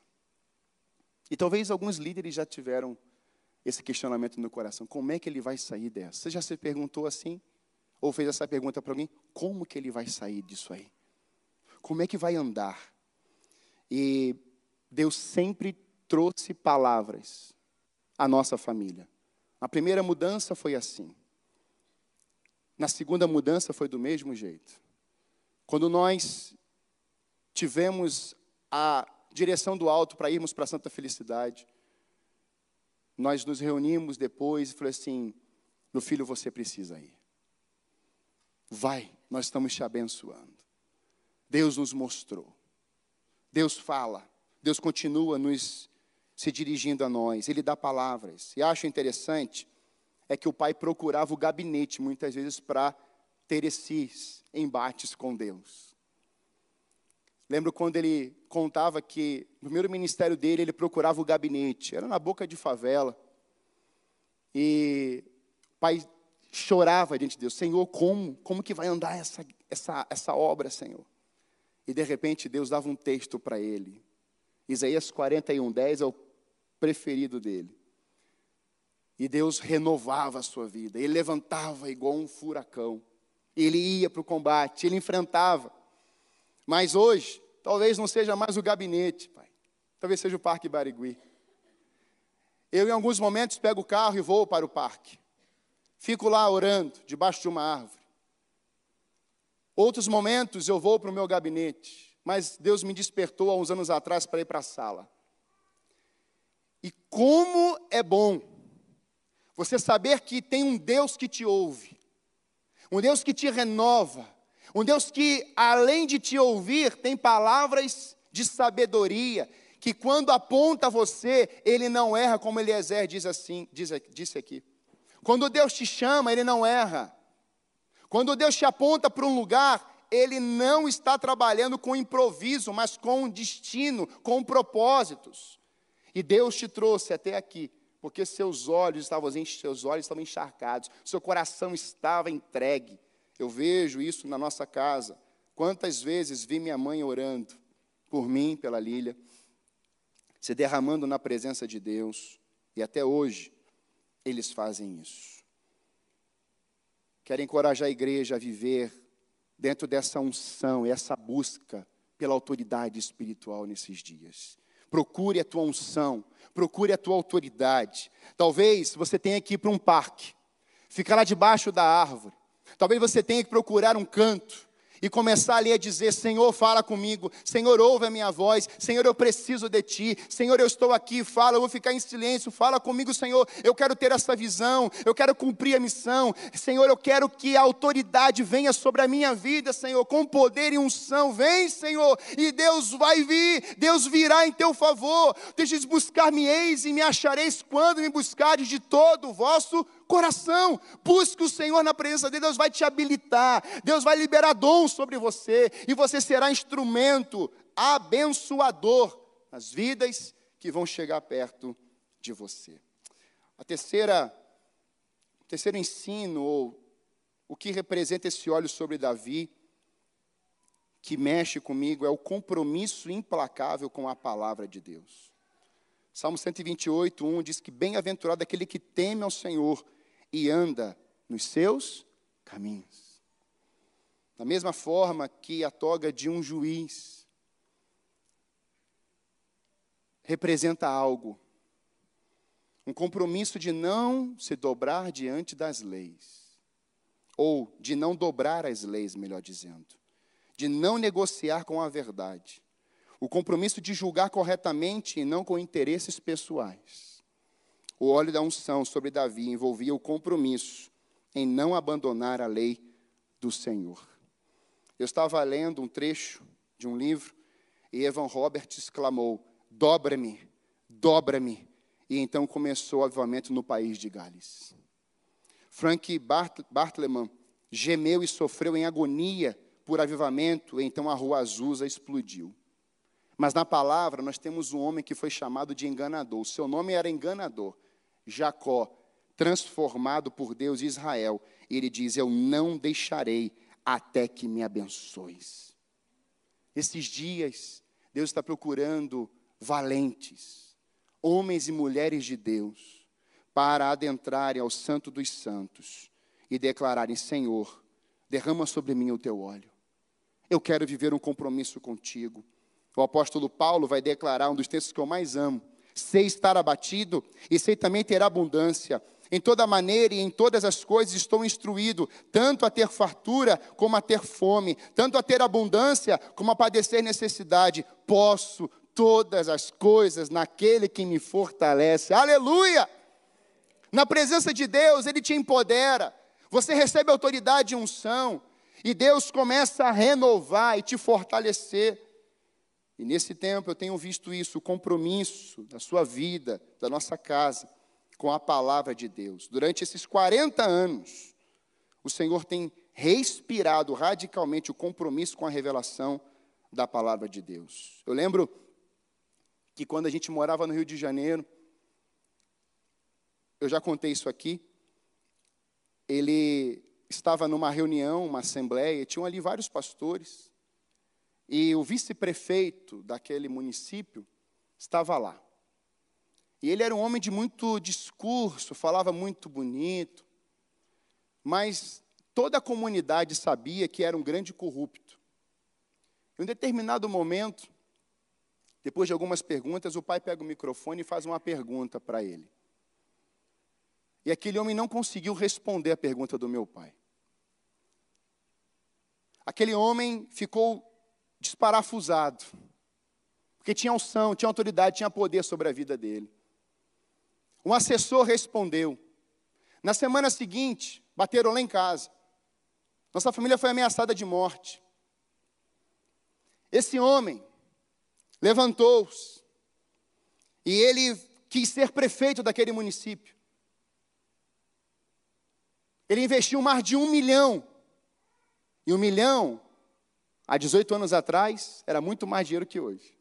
[SPEAKER 2] E talvez alguns líderes já tiveram esse questionamento no coração: como é que ele vai sair dessa? Você já se perguntou assim? Ou fez essa pergunta para alguém: como que ele vai sair disso aí? Como é que vai andar? E Deus sempre trouxe palavras à nossa família. A primeira mudança foi assim. Na segunda mudança foi do mesmo jeito. Quando nós tivemos a direção do alto para irmos para a Santa Felicidade, nós nos reunimos depois e falei assim: meu filho, você precisa ir. Vai, nós estamos te abençoando. Deus nos mostrou. Deus fala, Deus continua nos se dirigindo a nós, Ele dá palavras. E acho interessante é que o pai procurava o gabinete muitas vezes para ter esses embates com Deus. Lembro quando ele contava que no primeiro ministério dele ele procurava o gabinete, era na boca de favela. E o pai chorava diante de Deus: Senhor, como? Como que vai andar essa, essa, essa obra, Senhor? E de repente Deus dava um texto para ele. Isaías 41, 10 é o preferido dele. E Deus renovava a sua vida. Ele levantava igual um furacão. Ele ia para o combate, ele enfrentava. Mas hoje, talvez não seja mais o gabinete, pai. Talvez seja o Parque Barigui. Eu, em alguns momentos, pego o carro e vou para o parque. Fico lá orando, debaixo de uma árvore. Outros momentos eu vou para o meu gabinete, mas Deus me despertou há uns anos atrás para ir para a sala. E como é bom você saber que tem um Deus que te ouve, um Deus que te renova, um Deus que, além de te ouvir, tem palavras de sabedoria, que quando aponta você, ele não erra, como Eliezer diz assim, diz, disse aqui. Quando Deus te chama, ele não erra. Quando Deus te aponta para um lugar, Ele não está trabalhando com improviso, mas com destino, com propósitos. E Deus te trouxe até aqui, porque seus olhos estavam, seus olhos estavam encharcados, seu coração estava entregue. Eu vejo isso na nossa casa. Quantas vezes vi minha mãe orando por mim, pela Lília, se derramando na presença de Deus, e até hoje eles fazem isso. Quero encorajar a igreja a viver dentro dessa unção essa busca pela autoridade espiritual nesses dias. Procure a tua unção, procure a tua autoridade. Talvez você tenha que ir para um parque, ficar lá debaixo da árvore. Talvez você tenha que procurar um canto e começar ali a dizer: Senhor, fala comigo, Senhor, ouve a minha voz, Senhor, eu preciso de Ti, Senhor, eu estou aqui, fala, eu vou ficar em silêncio, fala comigo, Senhor, eu quero ter essa visão, eu quero cumprir a missão, Senhor, eu quero que a autoridade venha sobre a minha vida, Senhor, com poder e unção, vem, Senhor, e Deus vai vir, Deus virá em teu favor, deixes buscar-me-eis e me achareis quando me buscares de todo o vosso coração. Busque o Senhor na presença dele, Deus vai te habilitar, Deus vai liberar dons sobre você, e você será instrumento abençoador nas vidas que vão chegar perto de você. A terceira, o terceiro ensino, ou o que representa esse óleo sobre Davi, que mexe comigo, é o compromisso implacável com a palavra de Deus. Salmo 128, 1 diz que bem-aventurado aquele que teme ao Senhor e anda nos seus caminhos. Da mesma forma que a toga de um juiz representa algo, um compromisso de não se dobrar diante das leis, ou de não dobrar as leis, melhor dizendo, de não negociar com a verdade, o compromisso de julgar corretamente e não com interesses pessoais. O óleo da unção sobre Davi envolvia o compromisso em não abandonar a lei do Senhor. Eu estava lendo um trecho de um livro e Evan Roberts clamou: Dobra-me, dobra-me. E então começou o avivamento no país de Gales. Frank Bart Bartleman gemeu e sofreu em agonia por avivamento, e então a rua Azusa explodiu. Mas na palavra nós temos um homem que foi chamado de enganador. O seu nome era enganador. Jacó, transformado por Deus Israel. Ele diz: Eu não deixarei até que me abençoes. Esses dias, Deus está procurando valentes, homens e mulheres de Deus, para adentrarem ao Santo dos Santos e declararem: Senhor, derrama sobre mim o teu óleo. Eu quero viver um compromisso contigo. O apóstolo Paulo vai declarar um dos textos que eu mais amo sei estar abatido e sei também ter abundância. Em toda maneira e em todas as coisas estou instruído, tanto a ter fartura como a ter fome, tanto a ter abundância como a padecer necessidade. Posso todas as coisas naquele que me fortalece. Aleluia! Na presença de Deus, Ele te empodera. Você recebe autoridade e unção. E Deus começa a renovar e te fortalecer. E nesse tempo eu tenho visto isso, o compromisso da sua vida, da nossa casa, com a palavra de Deus. Durante esses 40 anos, o Senhor tem respirado radicalmente o compromisso com a revelação da palavra de Deus. Eu lembro que quando a gente morava no Rio de Janeiro, eu já contei isso aqui, ele estava numa reunião, uma assembleia, tinham ali vários pastores, e o vice-prefeito daquele município estava lá. E ele era um homem de muito discurso, falava muito bonito, mas toda a comunidade sabia que era um grande corrupto. Em um determinado momento, depois de algumas perguntas, o pai pega o microfone e faz uma pergunta para ele. E aquele homem não conseguiu responder a pergunta do meu pai. Aquele homem ficou desparafusado. Porque tinha unção, tinha autoridade, tinha poder sobre a vida dele. Um assessor respondeu. Na semana seguinte, bateram lá em casa. Nossa família foi ameaçada de morte. Esse homem levantou-se e ele quis ser prefeito daquele município. Ele investiu mais de um milhão. E um milhão Há 18 anos atrás, era muito mais dinheiro que hoje.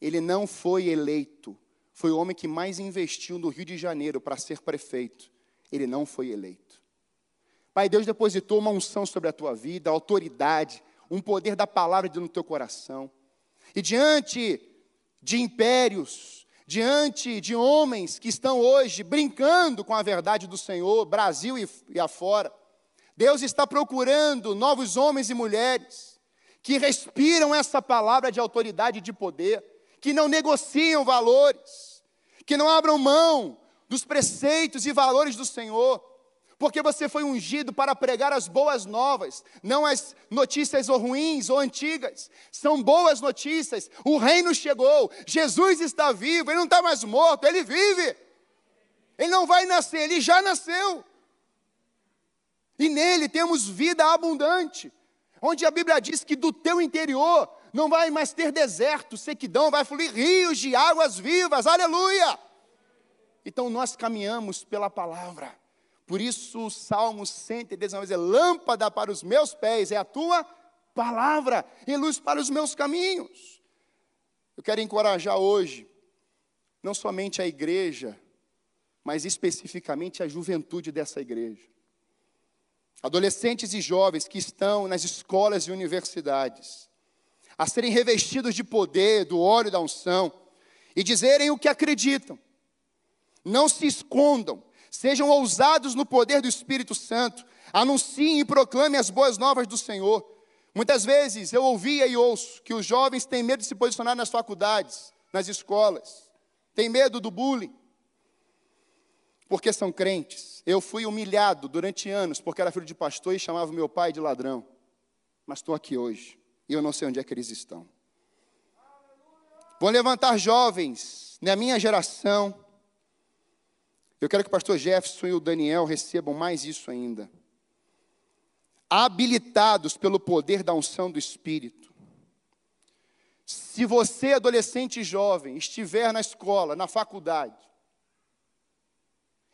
[SPEAKER 2] Ele não foi eleito. Foi o homem que mais investiu no Rio de Janeiro para ser prefeito. Ele não foi eleito. Pai, Deus depositou uma unção sobre a tua vida, autoridade, um poder da palavra no teu coração. E diante de impérios, diante de homens que estão hoje brincando com a verdade do Senhor, Brasil e, afora, Deus está procurando novos homens e mulheres que respiram essa palavra de autoridade e de poder, que não negociam valores, que não abram mão dos preceitos e valores do Senhor, porque você foi ungido para pregar as boas novas, não as notícias ou ruins ou antigas. São boas notícias. O reino chegou, Jesus está vivo, ele não está mais morto, ele vive. Ele não vai nascer, ele já nasceu. E nele temos vida abundante, onde a Bíblia diz que do teu interior não vai mais ter deserto, sequidão, vai fluir rios de águas vivas, aleluia! Então nós caminhamos pela palavra. Por isso o Salmo 119 é lâmpada para os meus pés, é a tua palavra e luz para os meus caminhos. Eu quero encorajar hoje, não somente a igreja, mas especificamente a juventude dessa igreja. Adolescentes e jovens que estão nas escolas e universidades, a serem revestidos de poder, do óleo da unção, e dizerem o que acreditam. Não se escondam, sejam ousados no poder do Espírito Santo, anunciem e proclamem as boas novas do Senhor. Muitas vezes eu ouvia e ouço que os jovens têm medo de se posicionar nas faculdades, nas escolas, têm medo do bullying, porque são crentes. Eu fui humilhado durante anos porque era filho de pastor e chamava meu pai de ladrão. Mas estou aqui hoje e eu não sei onde é que eles estão. Vou levantar jovens na minha geração. Eu quero que o pastor Jefferson e o Daniel recebam mais isso ainda. Habilitados pelo poder da unção do Espírito. Se você, adolescente e jovem, estiver na escola, na faculdade,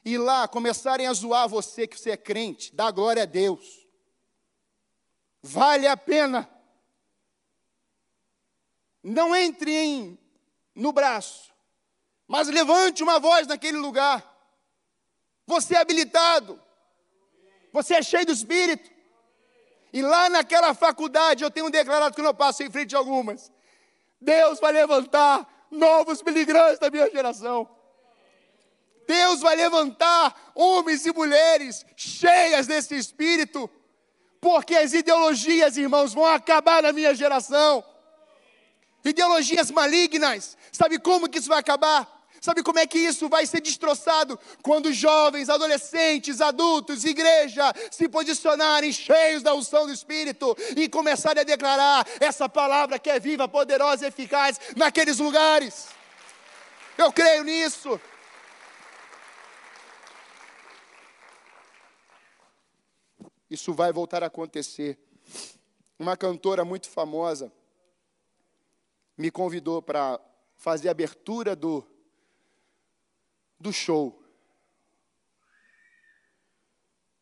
[SPEAKER 2] e lá começarem a zoar você que você é crente, dá glória a Deus. Vale a pena. Não entre em, no braço, mas levante uma voz naquele lugar. Você é habilitado. Você é cheio do Espírito. E lá naquela faculdade, eu tenho declarado que não passo em frente a algumas. Deus vai levantar novos miligrantes da minha geração. Deus vai levantar homens e mulheres cheias desse espírito, porque as ideologias, irmãos, vão acabar na minha geração. Ideologias malignas, sabe como que isso vai acabar? Sabe como é que isso vai ser destroçado? Quando jovens, adolescentes, adultos, igreja se posicionarem cheios da unção do Espírito e começarem a declarar essa palavra que é viva, poderosa e eficaz naqueles lugares. Eu creio nisso. Isso vai voltar a acontecer. Uma cantora muito famosa me convidou para fazer a abertura do, do show.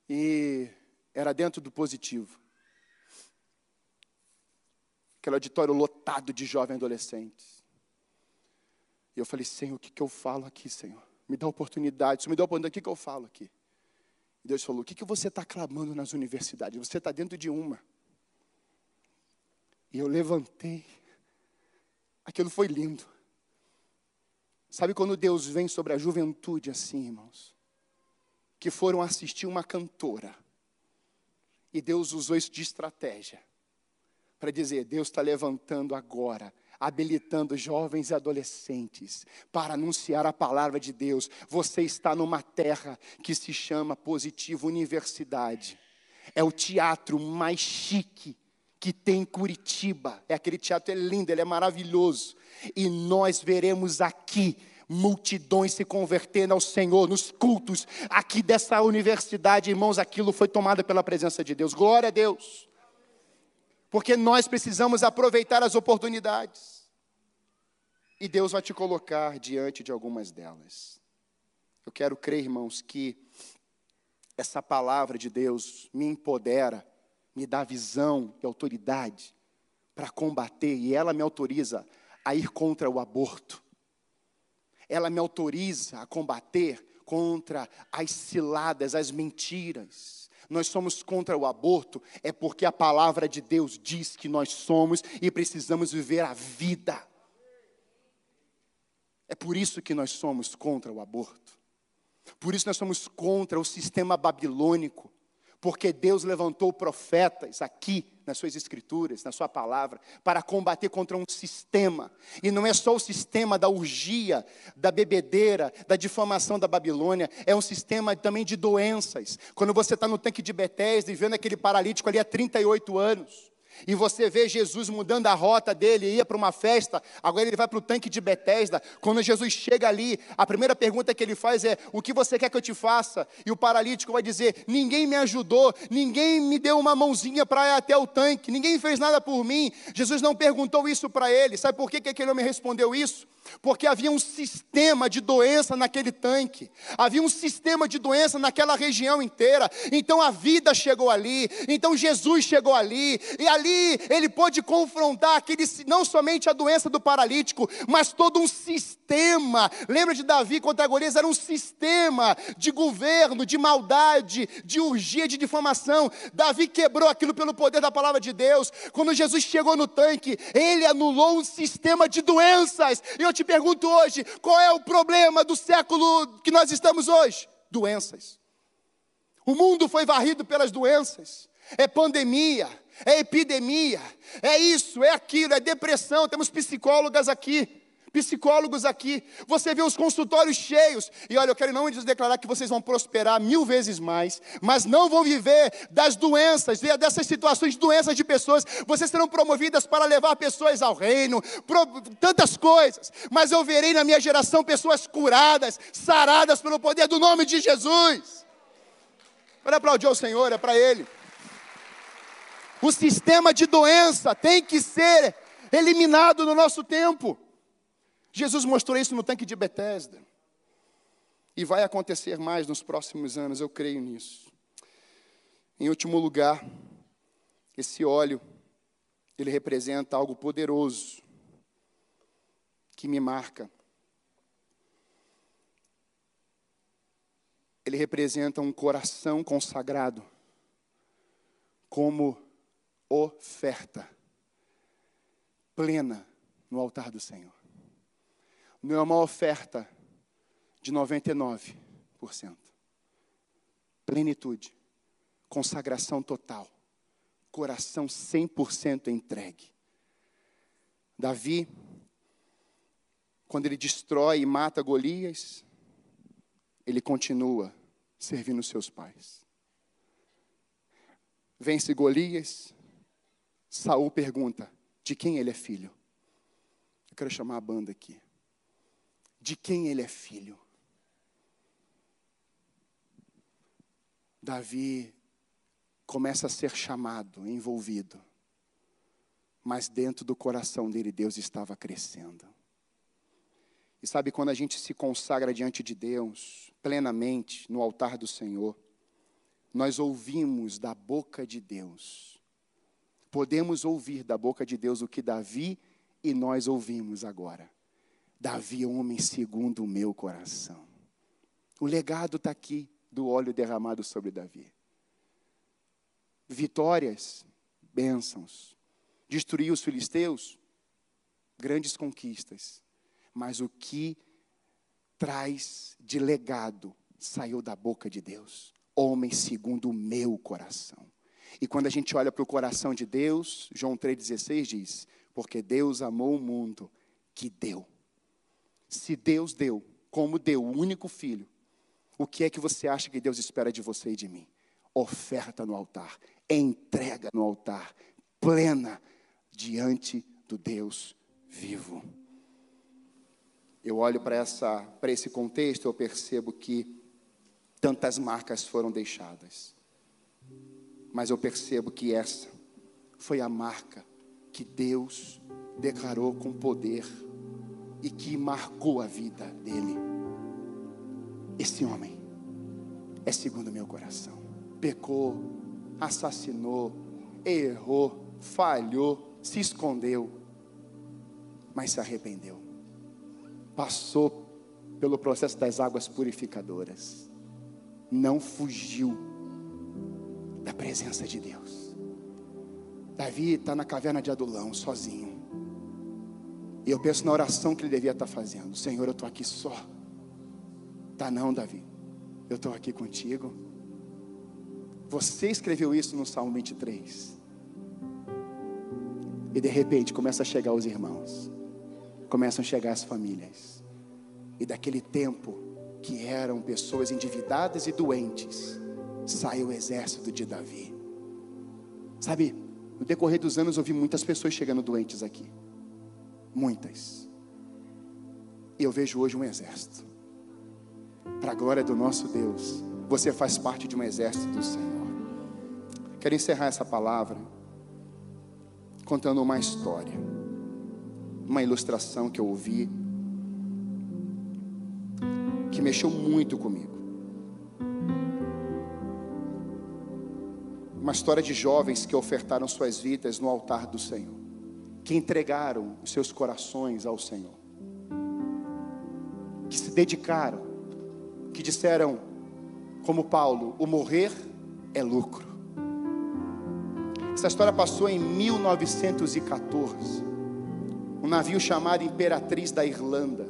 [SPEAKER 2] E era dentro do positivo. Aquele auditório lotado de jovens adolescentes. E eu falei, Senhor, o que, que eu falo aqui, Senhor? Me dá oportunidade. Se me dá oportunidade, o que, que eu falo aqui? Deus falou: O que, que você está clamando nas universidades? Você está dentro de uma. E eu levantei. Aquilo foi lindo. Sabe quando Deus vem sobre a juventude assim, irmãos? Que foram assistir uma cantora. E Deus usou isso de estratégia. Para dizer: Deus está levantando agora habilitando jovens e adolescentes para anunciar a palavra de Deus. Você está numa terra que se chama Positivo Universidade. É o teatro mais chique que tem em Curitiba. É aquele teatro é lindo, ele é maravilhoso. E nós veremos aqui multidões se convertendo ao Senhor nos cultos aqui dessa universidade, irmãos, aquilo foi tomado pela presença de Deus. Glória a Deus porque nós precisamos aproveitar as oportunidades. E Deus vai te colocar diante de algumas delas. Eu quero crer, irmãos, que essa palavra de Deus me empodera, me dá visão e autoridade para combater, e ela me autoriza a ir contra o aborto. Ela me autoriza a combater contra as ciladas, as mentiras nós somos contra o aborto, é porque a palavra de Deus diz que nós somos e precisamos viver a vida. É por isso que nós somos contra o aborto. Por isso nós somos contra o sistema babilônico. Porque Deus levantou profetas aqui nas suas escrituras, na sua palavra, para combater contra um sistema. E não é só o sistema da urgia, da bebedeira, da difamação da Babilônia, é um sistema também de doenças. Quando você está no tanque de Betesda e vendo aquele paralítico ali há 38 anos, e você vê Jesus mudando a rota dele, ia para uma festa, agora ele vai para o tanque de Betesda. Quando Jesus chega ali, a primeira pergunta que ele faz é: "O que você quer que eu te faça?" E o paralítico vai dizer: "Ninguém me ajudou, ninguém me deu uma mãozinha para ir até o tanque, ninguém fez nada por mim." Jesus não perguntou isso para ele. Sabe por que, que aquele homem respondeu isso? Porque havia um sistema de doença naquele tanque, havia um sistema de doença naquela região inteira. Então a vida chegou ali, então Jesus chegou ali, e ali ele pôde confrontar aquele, não somente a doença do paralítico, mas todo um sistema. Lembra de Davi contra Golias? Era um sistema de governo, de maldade, de urgia, de difamação. Davi quebrou aquilo pelo poder da palavra de Deus. Quando Jesus chegou no tanque, ele anulou um sistema de doenças. E eu te pergunto hoje: qual é o problema do século que nós estamos hoje? Doenças. O mundo foi varrido pelas doenças. É pandemia, é epidemia, é isso, é aquilo, é depressão. Temos psicólogas aqui psicólogos aqui, você vê os consultórios cheios, e olha, eu quero não declarar que vocês vão prosperar mil vezes mais, mas não vão viver das doenças, dessas situações de doenças de pessoas, vocês serão promovidas para levar pessoas ao reino, tantas coisas, mas eu verei na minha geração pessoas curadas, saradas pelo poder do nome de Jesus. Para aplaudir ao Senhor, é para Ele. O sistema de doença tem que ser eliminado no nosso tempo. Jesus mostrou isso no tanque de Betesda. E vai acontecer mais nos próximos anos, eu creio nisso. Em último lugar, esse óleo, ele representa algo poderoso que me marca. Ele representa um coração consagrado como oferta plena no altar do Senhor não é uma oferta de 99%. Plenitude, consagração total, coração 100% entregue. Davi, quando ele destrói e mata Golias, ele continua servindo seus pais. Vence Golias, Saul pergunta: de quem ele é filho? Eu quero chamar a banda aqui de quem ele é filho. Davi começa a ser chamado, envolvido, mas dentro do coração dele Deus estava crescendo. E sabe quando a gente se consagra diante de Deus, plenamente, no altar do Senhor, nós ouvimos da boca de Deus. Podemos ouvir da boca de Deus o que Davi e nós ouvimos agora. Davi é um homem segundo o meu coração. O legado está aqui do óleo derramado sobre Davi. Vitórias, bênçãos. Destruiu os filisteus, grandes conquistas. Mas o que traz de legado saiu da boca de Deus. Homem segundo o meu coração. E quando a gente olha para o coração de Deus, João 3,16 diz: Porque Deus amou o mundo que deu se Deus deu, como deu o único filho, o que é que você acha que Deus espera de você e de mim? Oferta no altar, entrega no altar, plena diante do Deus vivo. Eu olho para essa para esse contexto, eu percebo que tantas marcas foram deixadas. Mas eu percebo que essa foi a marca que Deus declarou com poder e que marcou a vida dele. Esse homem é segundo meu coração. Pecou, assassinou, errou, falhou, se escondeu, mas se arrependeu. Passou pelo processo das águas purificadoras. Não fugiu da presença de Deus. Davi está na caverna de Adulão, sozinho. E eu penso na oração que ele devia estar fazendo: Senhor, eu estou aqui só. Tá não, Davi. Eu estou aqui contigo. Você escreveu isso no Salmo 23. E de repente começa a chegar os irmãos, começam a chegar as famílias. E daquele tempo que eram pessoas endividadas e doentes, sai o exército de Davi. Sabe, no decorrer dos anos eu vi muitas pessoas chegando doentes aqui. Muitas. E eu vejo hoje um exército. Para a glória do nosso Deus, você faz parte de um exército do Senhor. Quero encerrar essa palavra contando uma história, uma ilustração que eu ouvi, que mexeu muito comigo. Uma história de jovens que ofertaram suas vidas no altar do Senhor, que entregaram os seus corações ao Senhor, que se dedicaram, que disseram, como Paulo, o morrer é lucro. Essa história passou em 1914. Um navio chamado Imperatriz da Irlanda.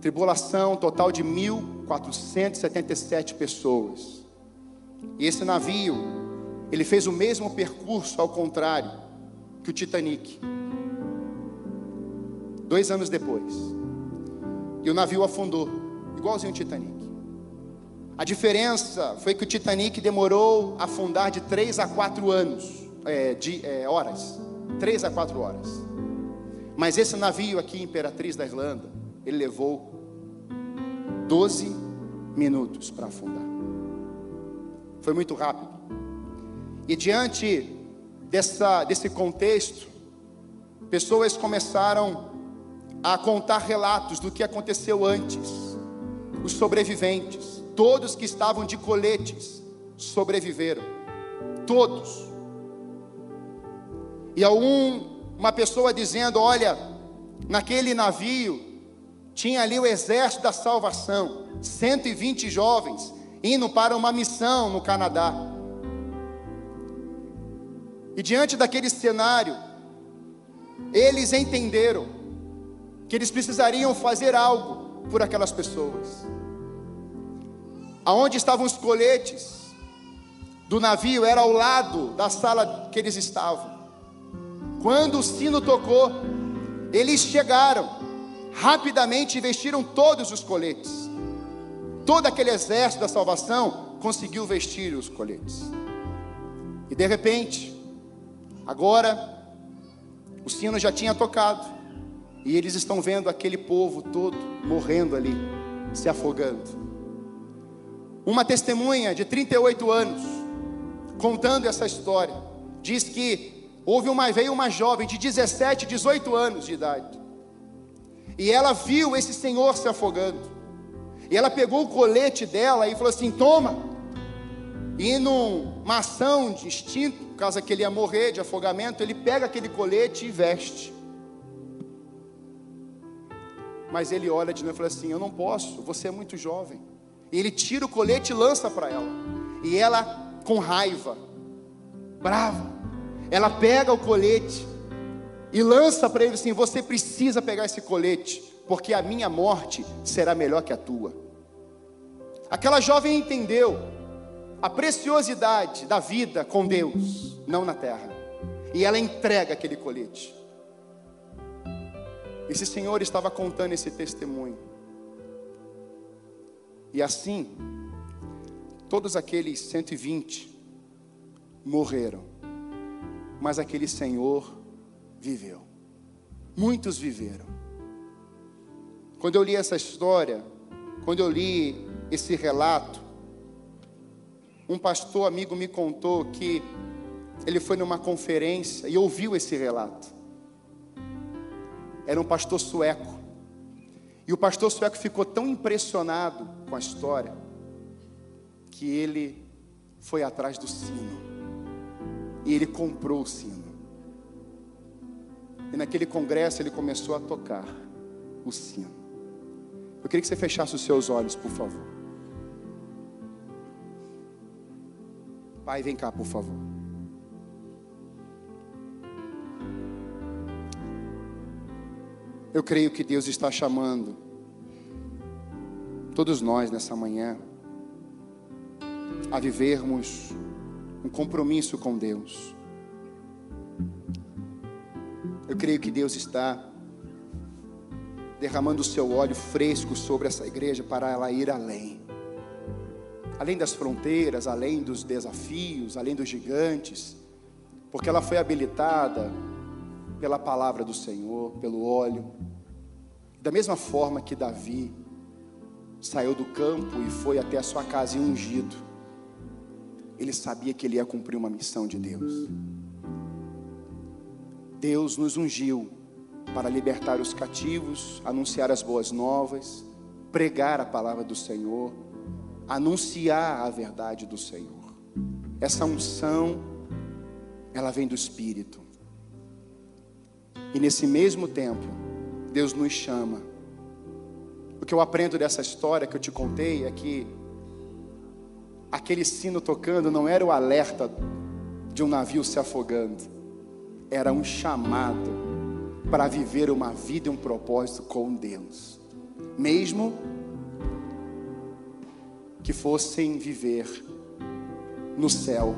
[SPEAKER 2] Tribulação total de 1.477 pessoas. E esse navio, ele fez o mesmo percurso ao contrário que o Titanic. Dois anos depois. E o navio afundou, igualzinho o Titanic. A diferença foi que o Titanic demorou a afundar de três a quatro anos, é, de é, horas, três a quatro horas. Mas esse navio aqui, Imperatriz da Irlanda, ele levou 12 minutos para afundar. Foi muito rápido. E diante dessa, desse contexto, pessoas começaram a contar relatos do que aconteceu antes. Os sobreviventes, Todos que estavam de coletes sobreviveram. Todos. E a um, uma pessoa dizendo: Olha, naquele navio tinha ali o exército da salvação, 120 jovens indo para uma missão no Canadá. E diante daquele cenário, eles entenderam que eles precisariam fazer algo por aquelas pessoas. Aonde estavam os coletes do navio era ao lado da sala que eles estavam. Quando o sino tocou, eles chegaram, rapidamente vestiram todos os coletes. Todo aquele exército da salvação conseguiu vestir os coletes. E de repente, agora, o sino já tinha tocado, e eles estão vendo aquele povo todo morrendo ali, se afogando. Uma testemunha de 38 anos, contando essa história, diz que houve uma, veio uma jovem de 17, 18 anos de idade, e ela viu esse senhor se afogando, e ela pegou o colete dela e falou assim: Toma, e numa ação de instinto, por causa que ele ia morrer de afogamento, ele pega aquele colete e veste. Mas ele olha de novo e fala assim: Eu não posso, você é muito jovem. E ele tira o colete e lança para ela. E ela, com raiva, brava, ela pega o colete e lança para ele assim: Você precisa pegar esse colete, porque a minha morte será melhor que a tua. Aquela jovem entendeu a preciosidade da vida com Deus, não na terra. E ela entrega aquele colete. Esse senhor estava contando esse testemunho. E assim, todos aqueles 120 morreram, mas aquele Senhor viveu. Muitos viveram. Quando eu li essa história, quando eu li esse relato, um pastor amigo me contou que ele foi numa conferência e ouviu esse relato. Era um pastor sueco. E o pastor sueco ficou tão impressionado com a história que ele foi atrás do sino. E ele comprou o sino. E naquele congresso ele começou a tocar o sino. Eu queria que você fechasse os seus olhos, por favor. Pai, vem cá, por favor. Eu creio que Deus está chamando todos nós nessa manhã a vivermos um compromisso com Deus. Eu creio que Deus está derramando o seu óleo fresco sobre essa igreja para ela ir além. Além das fronteiras, além dos desafios, além dos gigantes, porque ela foi habilitada pela palavra do Senhor, pelo óleo. Da mesma forma que Davi saiu do campo e foi até a sua casa ungido, ele sabia que ele ia cumprir uma missão de Deus. Deus nos ungiu para libertar os cativos, anunciar as boas novas, pregar a palavra do Senhor, anunciar a verdade do Senhor. Essa unção, ela vem do Espírito. E nesse mesmo tempo, Deus nos chama. O que eu aprendo dessa história que eu te contei é que aquele sino tocando não era o alerta de um navio se afogando, era um chamado para viver uma vida e um propósito com Deus, mesmo que fossem viver no céu,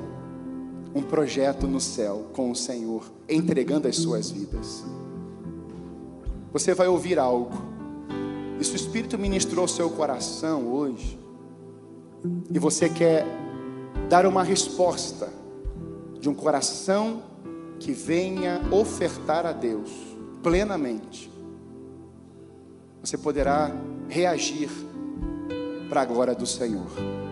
[SPEAKER 2] um projeto no céu com o Senhor, entregando as suas vidas. Você vai ouvir algo, e se o Espírito ministrou seu coração hoje, e você quer dar uma resposta de um coração que venha ofertar a Deus plenamente, você poderá reagir para a glória do Senhor.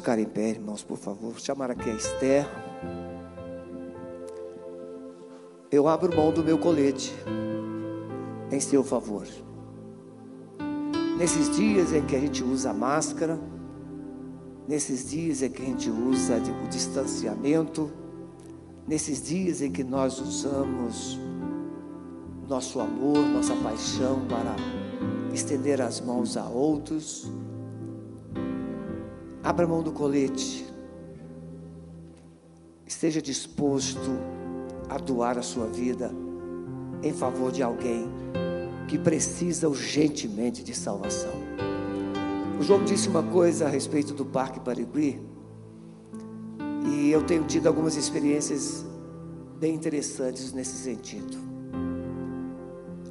[SPEAKER 1] Ficar em pé, irmãos, por favor. Vou chamar aqui a Esther. Eu abro mão do meu colete em seu favor. nesses dias em que a gente usa máscara, nesses dias em que a gente usa o distanciamento, nesses dias em que nós usamos nosso amor, nossa paixão para estender as mãos a outros, abra mão do colete, esteja disposto a doar a sua vida em favor de alguém que precisa urgentemente de salvação. O João disse uma coisa a respeito do Parque Barigui, e eu tenho tido algumas experiências bem interessantes nesse sentido.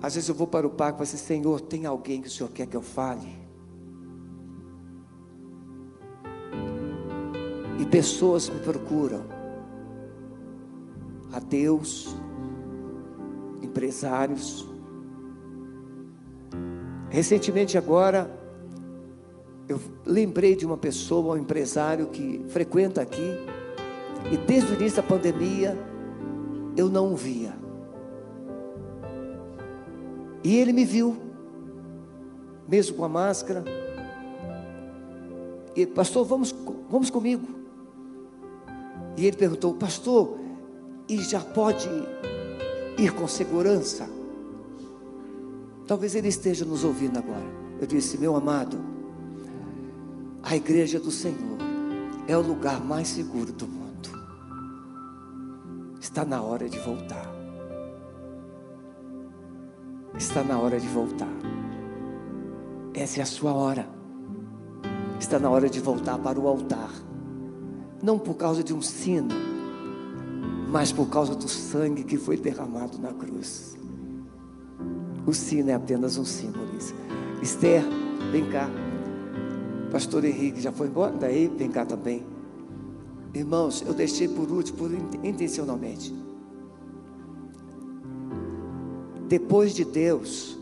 [SPEAKER 1] Às vezes eu vou para o parque e falo assim, Senhor, tem alguém que o Senhor quer que eu fale? E pessoas me procuram. Ateus, empresários. Recentemente agora, eu lembrei de uma pessoa, um empresário que frequenta aqui, e desde o início da pandemia, eu não o via. E ele me viu, mesmo com a máscara. E, pastor, vamos, vamos comigo. E ele perguntou, pastor, e já pode ir com segurança? Talvez ele esteja nos ouvindo agora. Eu disse, meu amado, a igreja do Senhor é o lugar mais seguro do mundo. Está na hora de voltar. Está na hora de voltar. Essa é a sua hora. Está na hora de voltar para o altar. Não por causa de um sino, mas por causa do sangue que foi derramado na cruz. O sino é apenas um símbolo. Esther, vem cá. Pastor Henrique já foi embora? Daí, vem cá também. Irmãos, eu deixei por último, por intencionalmente. Depois de Deus,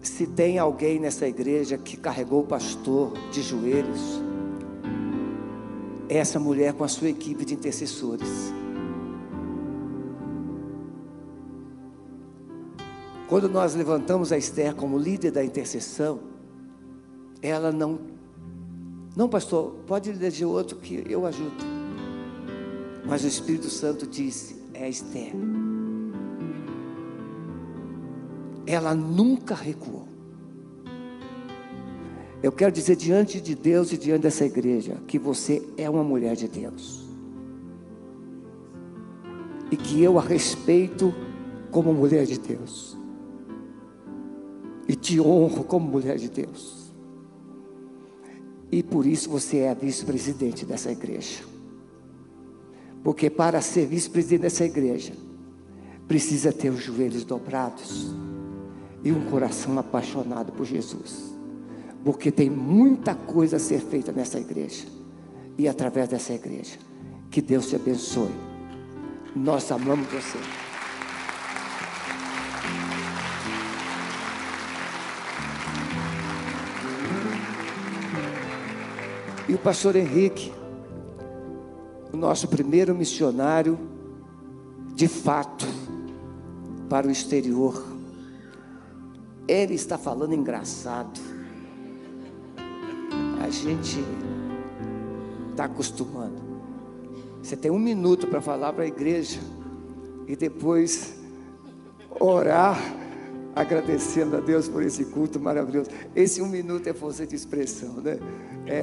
[SPEAKER 1] se tem alguém nessa igreja que carregou o pastor de joelhos, essa mulher com a sua equipe de intercessores. Quando nós levantamos a Esther como líder da intercessão, ela não, não, pastor, pode eleger outro que eu ajudo. Mas o Espírito Santo disse: é Esther. Ela nunca recuou. Eu quero dizer diante de Deus e diante dessa igreja que você é uma mulher de Deus. E que eu a respeito como mulher de Deus e te honro como mulher de Deus. E por isso você é a vice-presidente dessa igreja. Porque para ser vice-presidente dessa igreja, precisa ter os joelhos dobrados e um coração apaixonado por Jesus. Porque tem muita coisa a ser feita nessa igreja e através dessa igreja. Que Deus te abençoe. Nós amamos você. E o pastor Henrique, o nosso primeiro missionário, de fato, para o exterior, ele está falando engraçado. A gente está acostumando. Você tem um minuto para falar para a igreja e depois orar agradecendo a Deus por esse culto maravilhoso. Esse um minuto é força de expressão, né? É,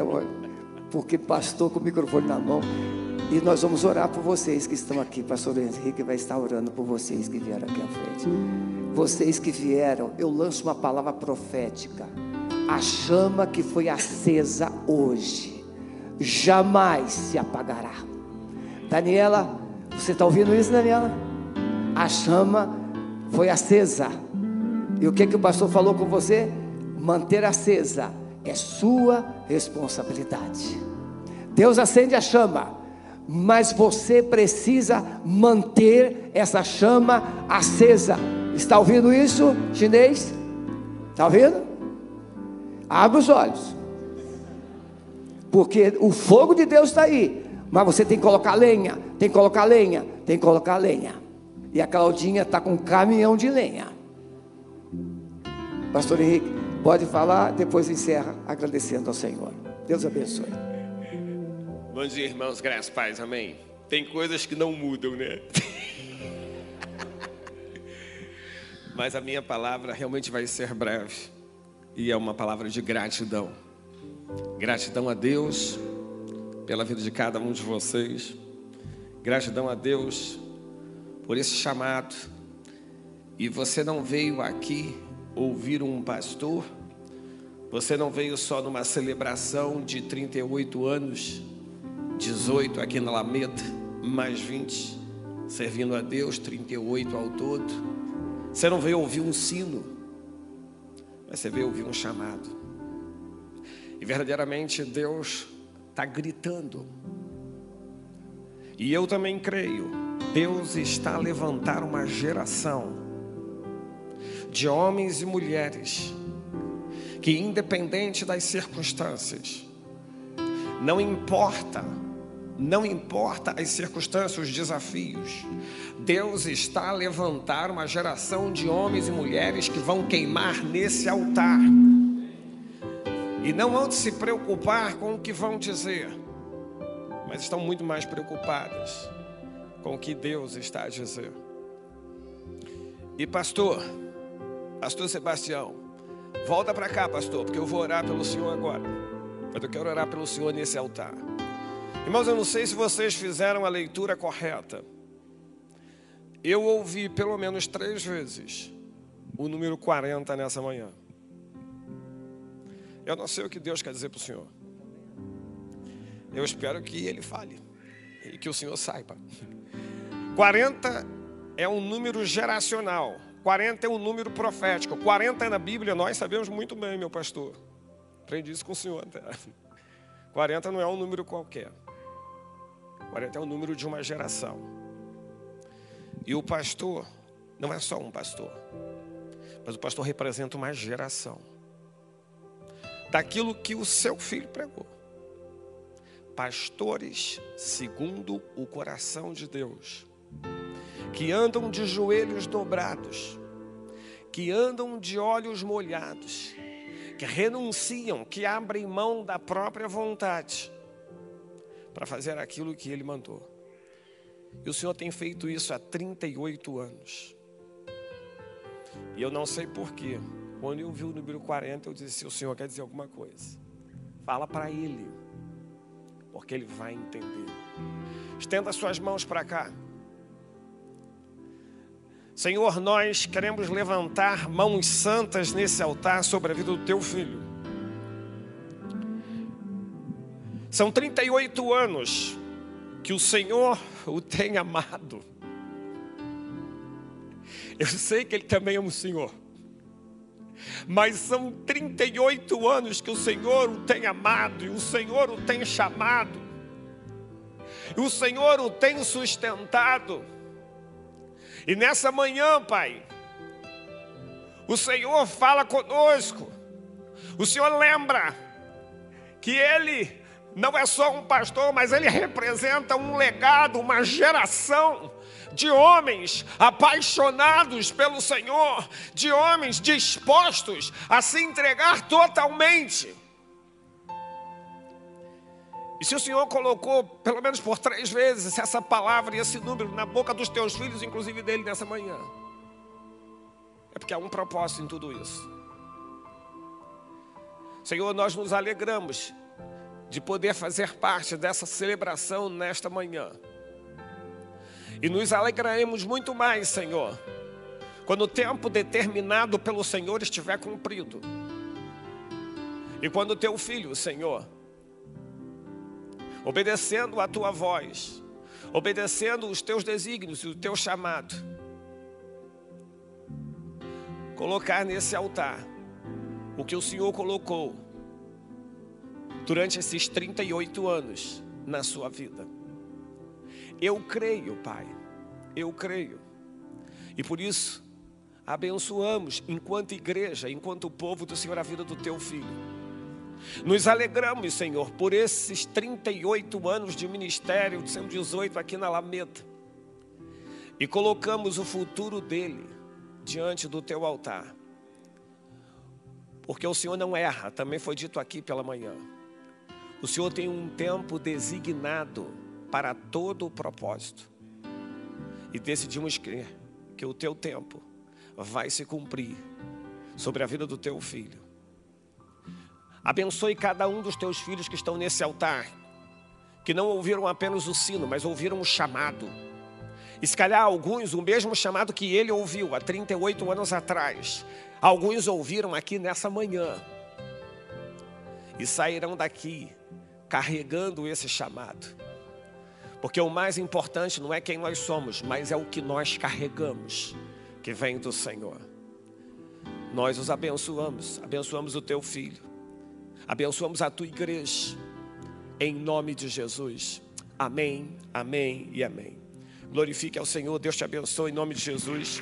[SPEAKER 1] porque pastor com o microfone na mão. E nós vamos orar por vocês que estão aqui. Pastor Henrique vai estar orando por vocês que vieram aqui à frente. Vocês que vieram, eu lanço uma palavra profética. A chama que foi acesa hoje jamais se apagará. Daniela, você está ouvindo isso, Daniela? A chama foi acesa. E o que, que o pastor falou com você? Manter acesa é sua responsabilidade. Deus acende a chama, mas você precisa manter essa chama acesa. Está ouvindo isso, chinês? Está ouvindo? Abre os olhos, porque o fogo de Deus está aí, mas você tem que colocar lenha, tem que colocar lenha, tem que colocar lenha. E a Claudinha está com um caminhão de lenha. Pastor Henrique, Pode falar, depois encerra agradecendo ao Senhor. Deus abençoe.
[SPEAKER 3] Bom dia, irmãos, graças paz, amém. Tem coisas que não mudam, né? Mas a minha palavra realmente vai ser breve. E é uma palavra de gratidão. Gratidão a Deus pela vida de cada um de vocês. Gratidão a Deus por esse chamado. E você não veio aqui ouvir um pastor, você não veio só numa celebração de 38 anos, 18 aqui na Alameda, mais 20 servindo a Deus, 38 ao todo. Você não veio ouvir um sino, você veio ouvir um chamado. E verdadeiramente Deus está gritando. E eu também creio, Deus está a levantar uma geração de homens e mulheres que, independente das circunstâncias, não importa, não importa as circunstâncias, os desafios, Deus está a levantar uma geração de homens e mulheres que vão queimar nesse altar. E não vão se preocupar com o que vão dizer, mas estão muito mais preocupadas com o que Deus está a dizer. E pastor, Pastor Sebastião, volta para cá, pastor, porque eu vou orar pelo senhor agora. Mas eu quero orar pelo senhor nesse altar. Irmãos, eu não sei se vocês fizeram a leitura correta. Eu ouvi pelo menos três vezes o número 40 nessa manhã. Eu não sei o que Deus quer dizer para o senhor. Eu espero que ele fale e que o senhor saiba. 40 é um número geracional. 40 é um número profético. 40 é na Bíblia, nós sabemos muito bem, meu pastor. Aprendi isso com o senhor até. 40 não é um número qualquer. 40 é o número de uma geração. E o pastor não é só um pastor, mas o pastor representa uma geração daquilo que o seu filho pregou. Pastores segundo o coração de Deus que andam de joelhos dobrados, que andam de olhos molhados, que renunciam, que abrem mão da própria vontade para fazer aquilo que Ele mandou. E o Senhor tem feito isso há 38 anos. E eu não sei porquê. Quando eu vi o número 40, eu disse: o Senhor quer dizer alguma coisa. Fala para Ele, porque Ele vai entender. Estenda suas mãos para cá. Senhor, nós queremos levantar mãos santas nesse altar sobre a vida do teu filho. São 38 anos que o Senhor o tem amado. Eu sei que Ele também ama o Senhor. Mas são 38 anos que o Senhor o tem amado e o Senhor o tem chamado. E o Senhor o tem sustentado. E nessa manhã, Pai, o Senhor fala conosco. O Senhor lembra que Ele não é só um pastor, mas Ele representa um legado, uma geração de homens apaixonados pelo Senhor, de homens dispostos a se entregar totalmente. E se o Senhor colocou, pelo menos por três vezes, essa palavra e esse número na boca dos teus filhos, inclusive dele nessa manhã, é porque há um propósito em tudo isso. Senhor, nós nos alegramos de poder fazer parte dessa celebração nesta manhã. E nos alegraremos muito mais, Senhor, quando o tempo determinado pelo Senhor estiver cumprido. E quando teu filho, Senhor, obedecendo a tua voz, obedecendo os teus desígnios e o teu chamado. Colocar nesse altar o que o Senhor colocou durante esses 38 anos na sua vida. Eu creio, Pai, eu creio. E por isso, abençoamos enquanto igreja, enquanto povo do Senhor, a vida do teu filho. Nos alegramos, Senhor, por esses 38 anos de ministério, sendo 18 aqui na Alameda. E colocamos o futuro dele diante do teu altar. Porque o Senhor não erra, também foi dito aqui pela manhã. O Senhor tem um tempo designado para todo o propósito. E decidimos crer que o teu tempo vai se cumprir sobre a vida do teu filho. Abençoe cada um dos teus filhos que estão nesse altar, que não ouviram apenas o sino, mas ouviram o chamado. E se calhar alguns, o mesmo chamado que ele ouviu há 38 anos atrás, alguns ouviram aqui nessa manhã. E sairão daqui carregando esse chamado. Porque o mais importante não é quem nós somos, mas é o que nós carregamos, que vem do Senhor. Nós os abençoamos, abençoamos o teu filho, abençoamos a tua igreja, em nome de Jesus. Amém, amém e amém. Glorifique ao Senhor, Deus te abençoe em nome de Jesus.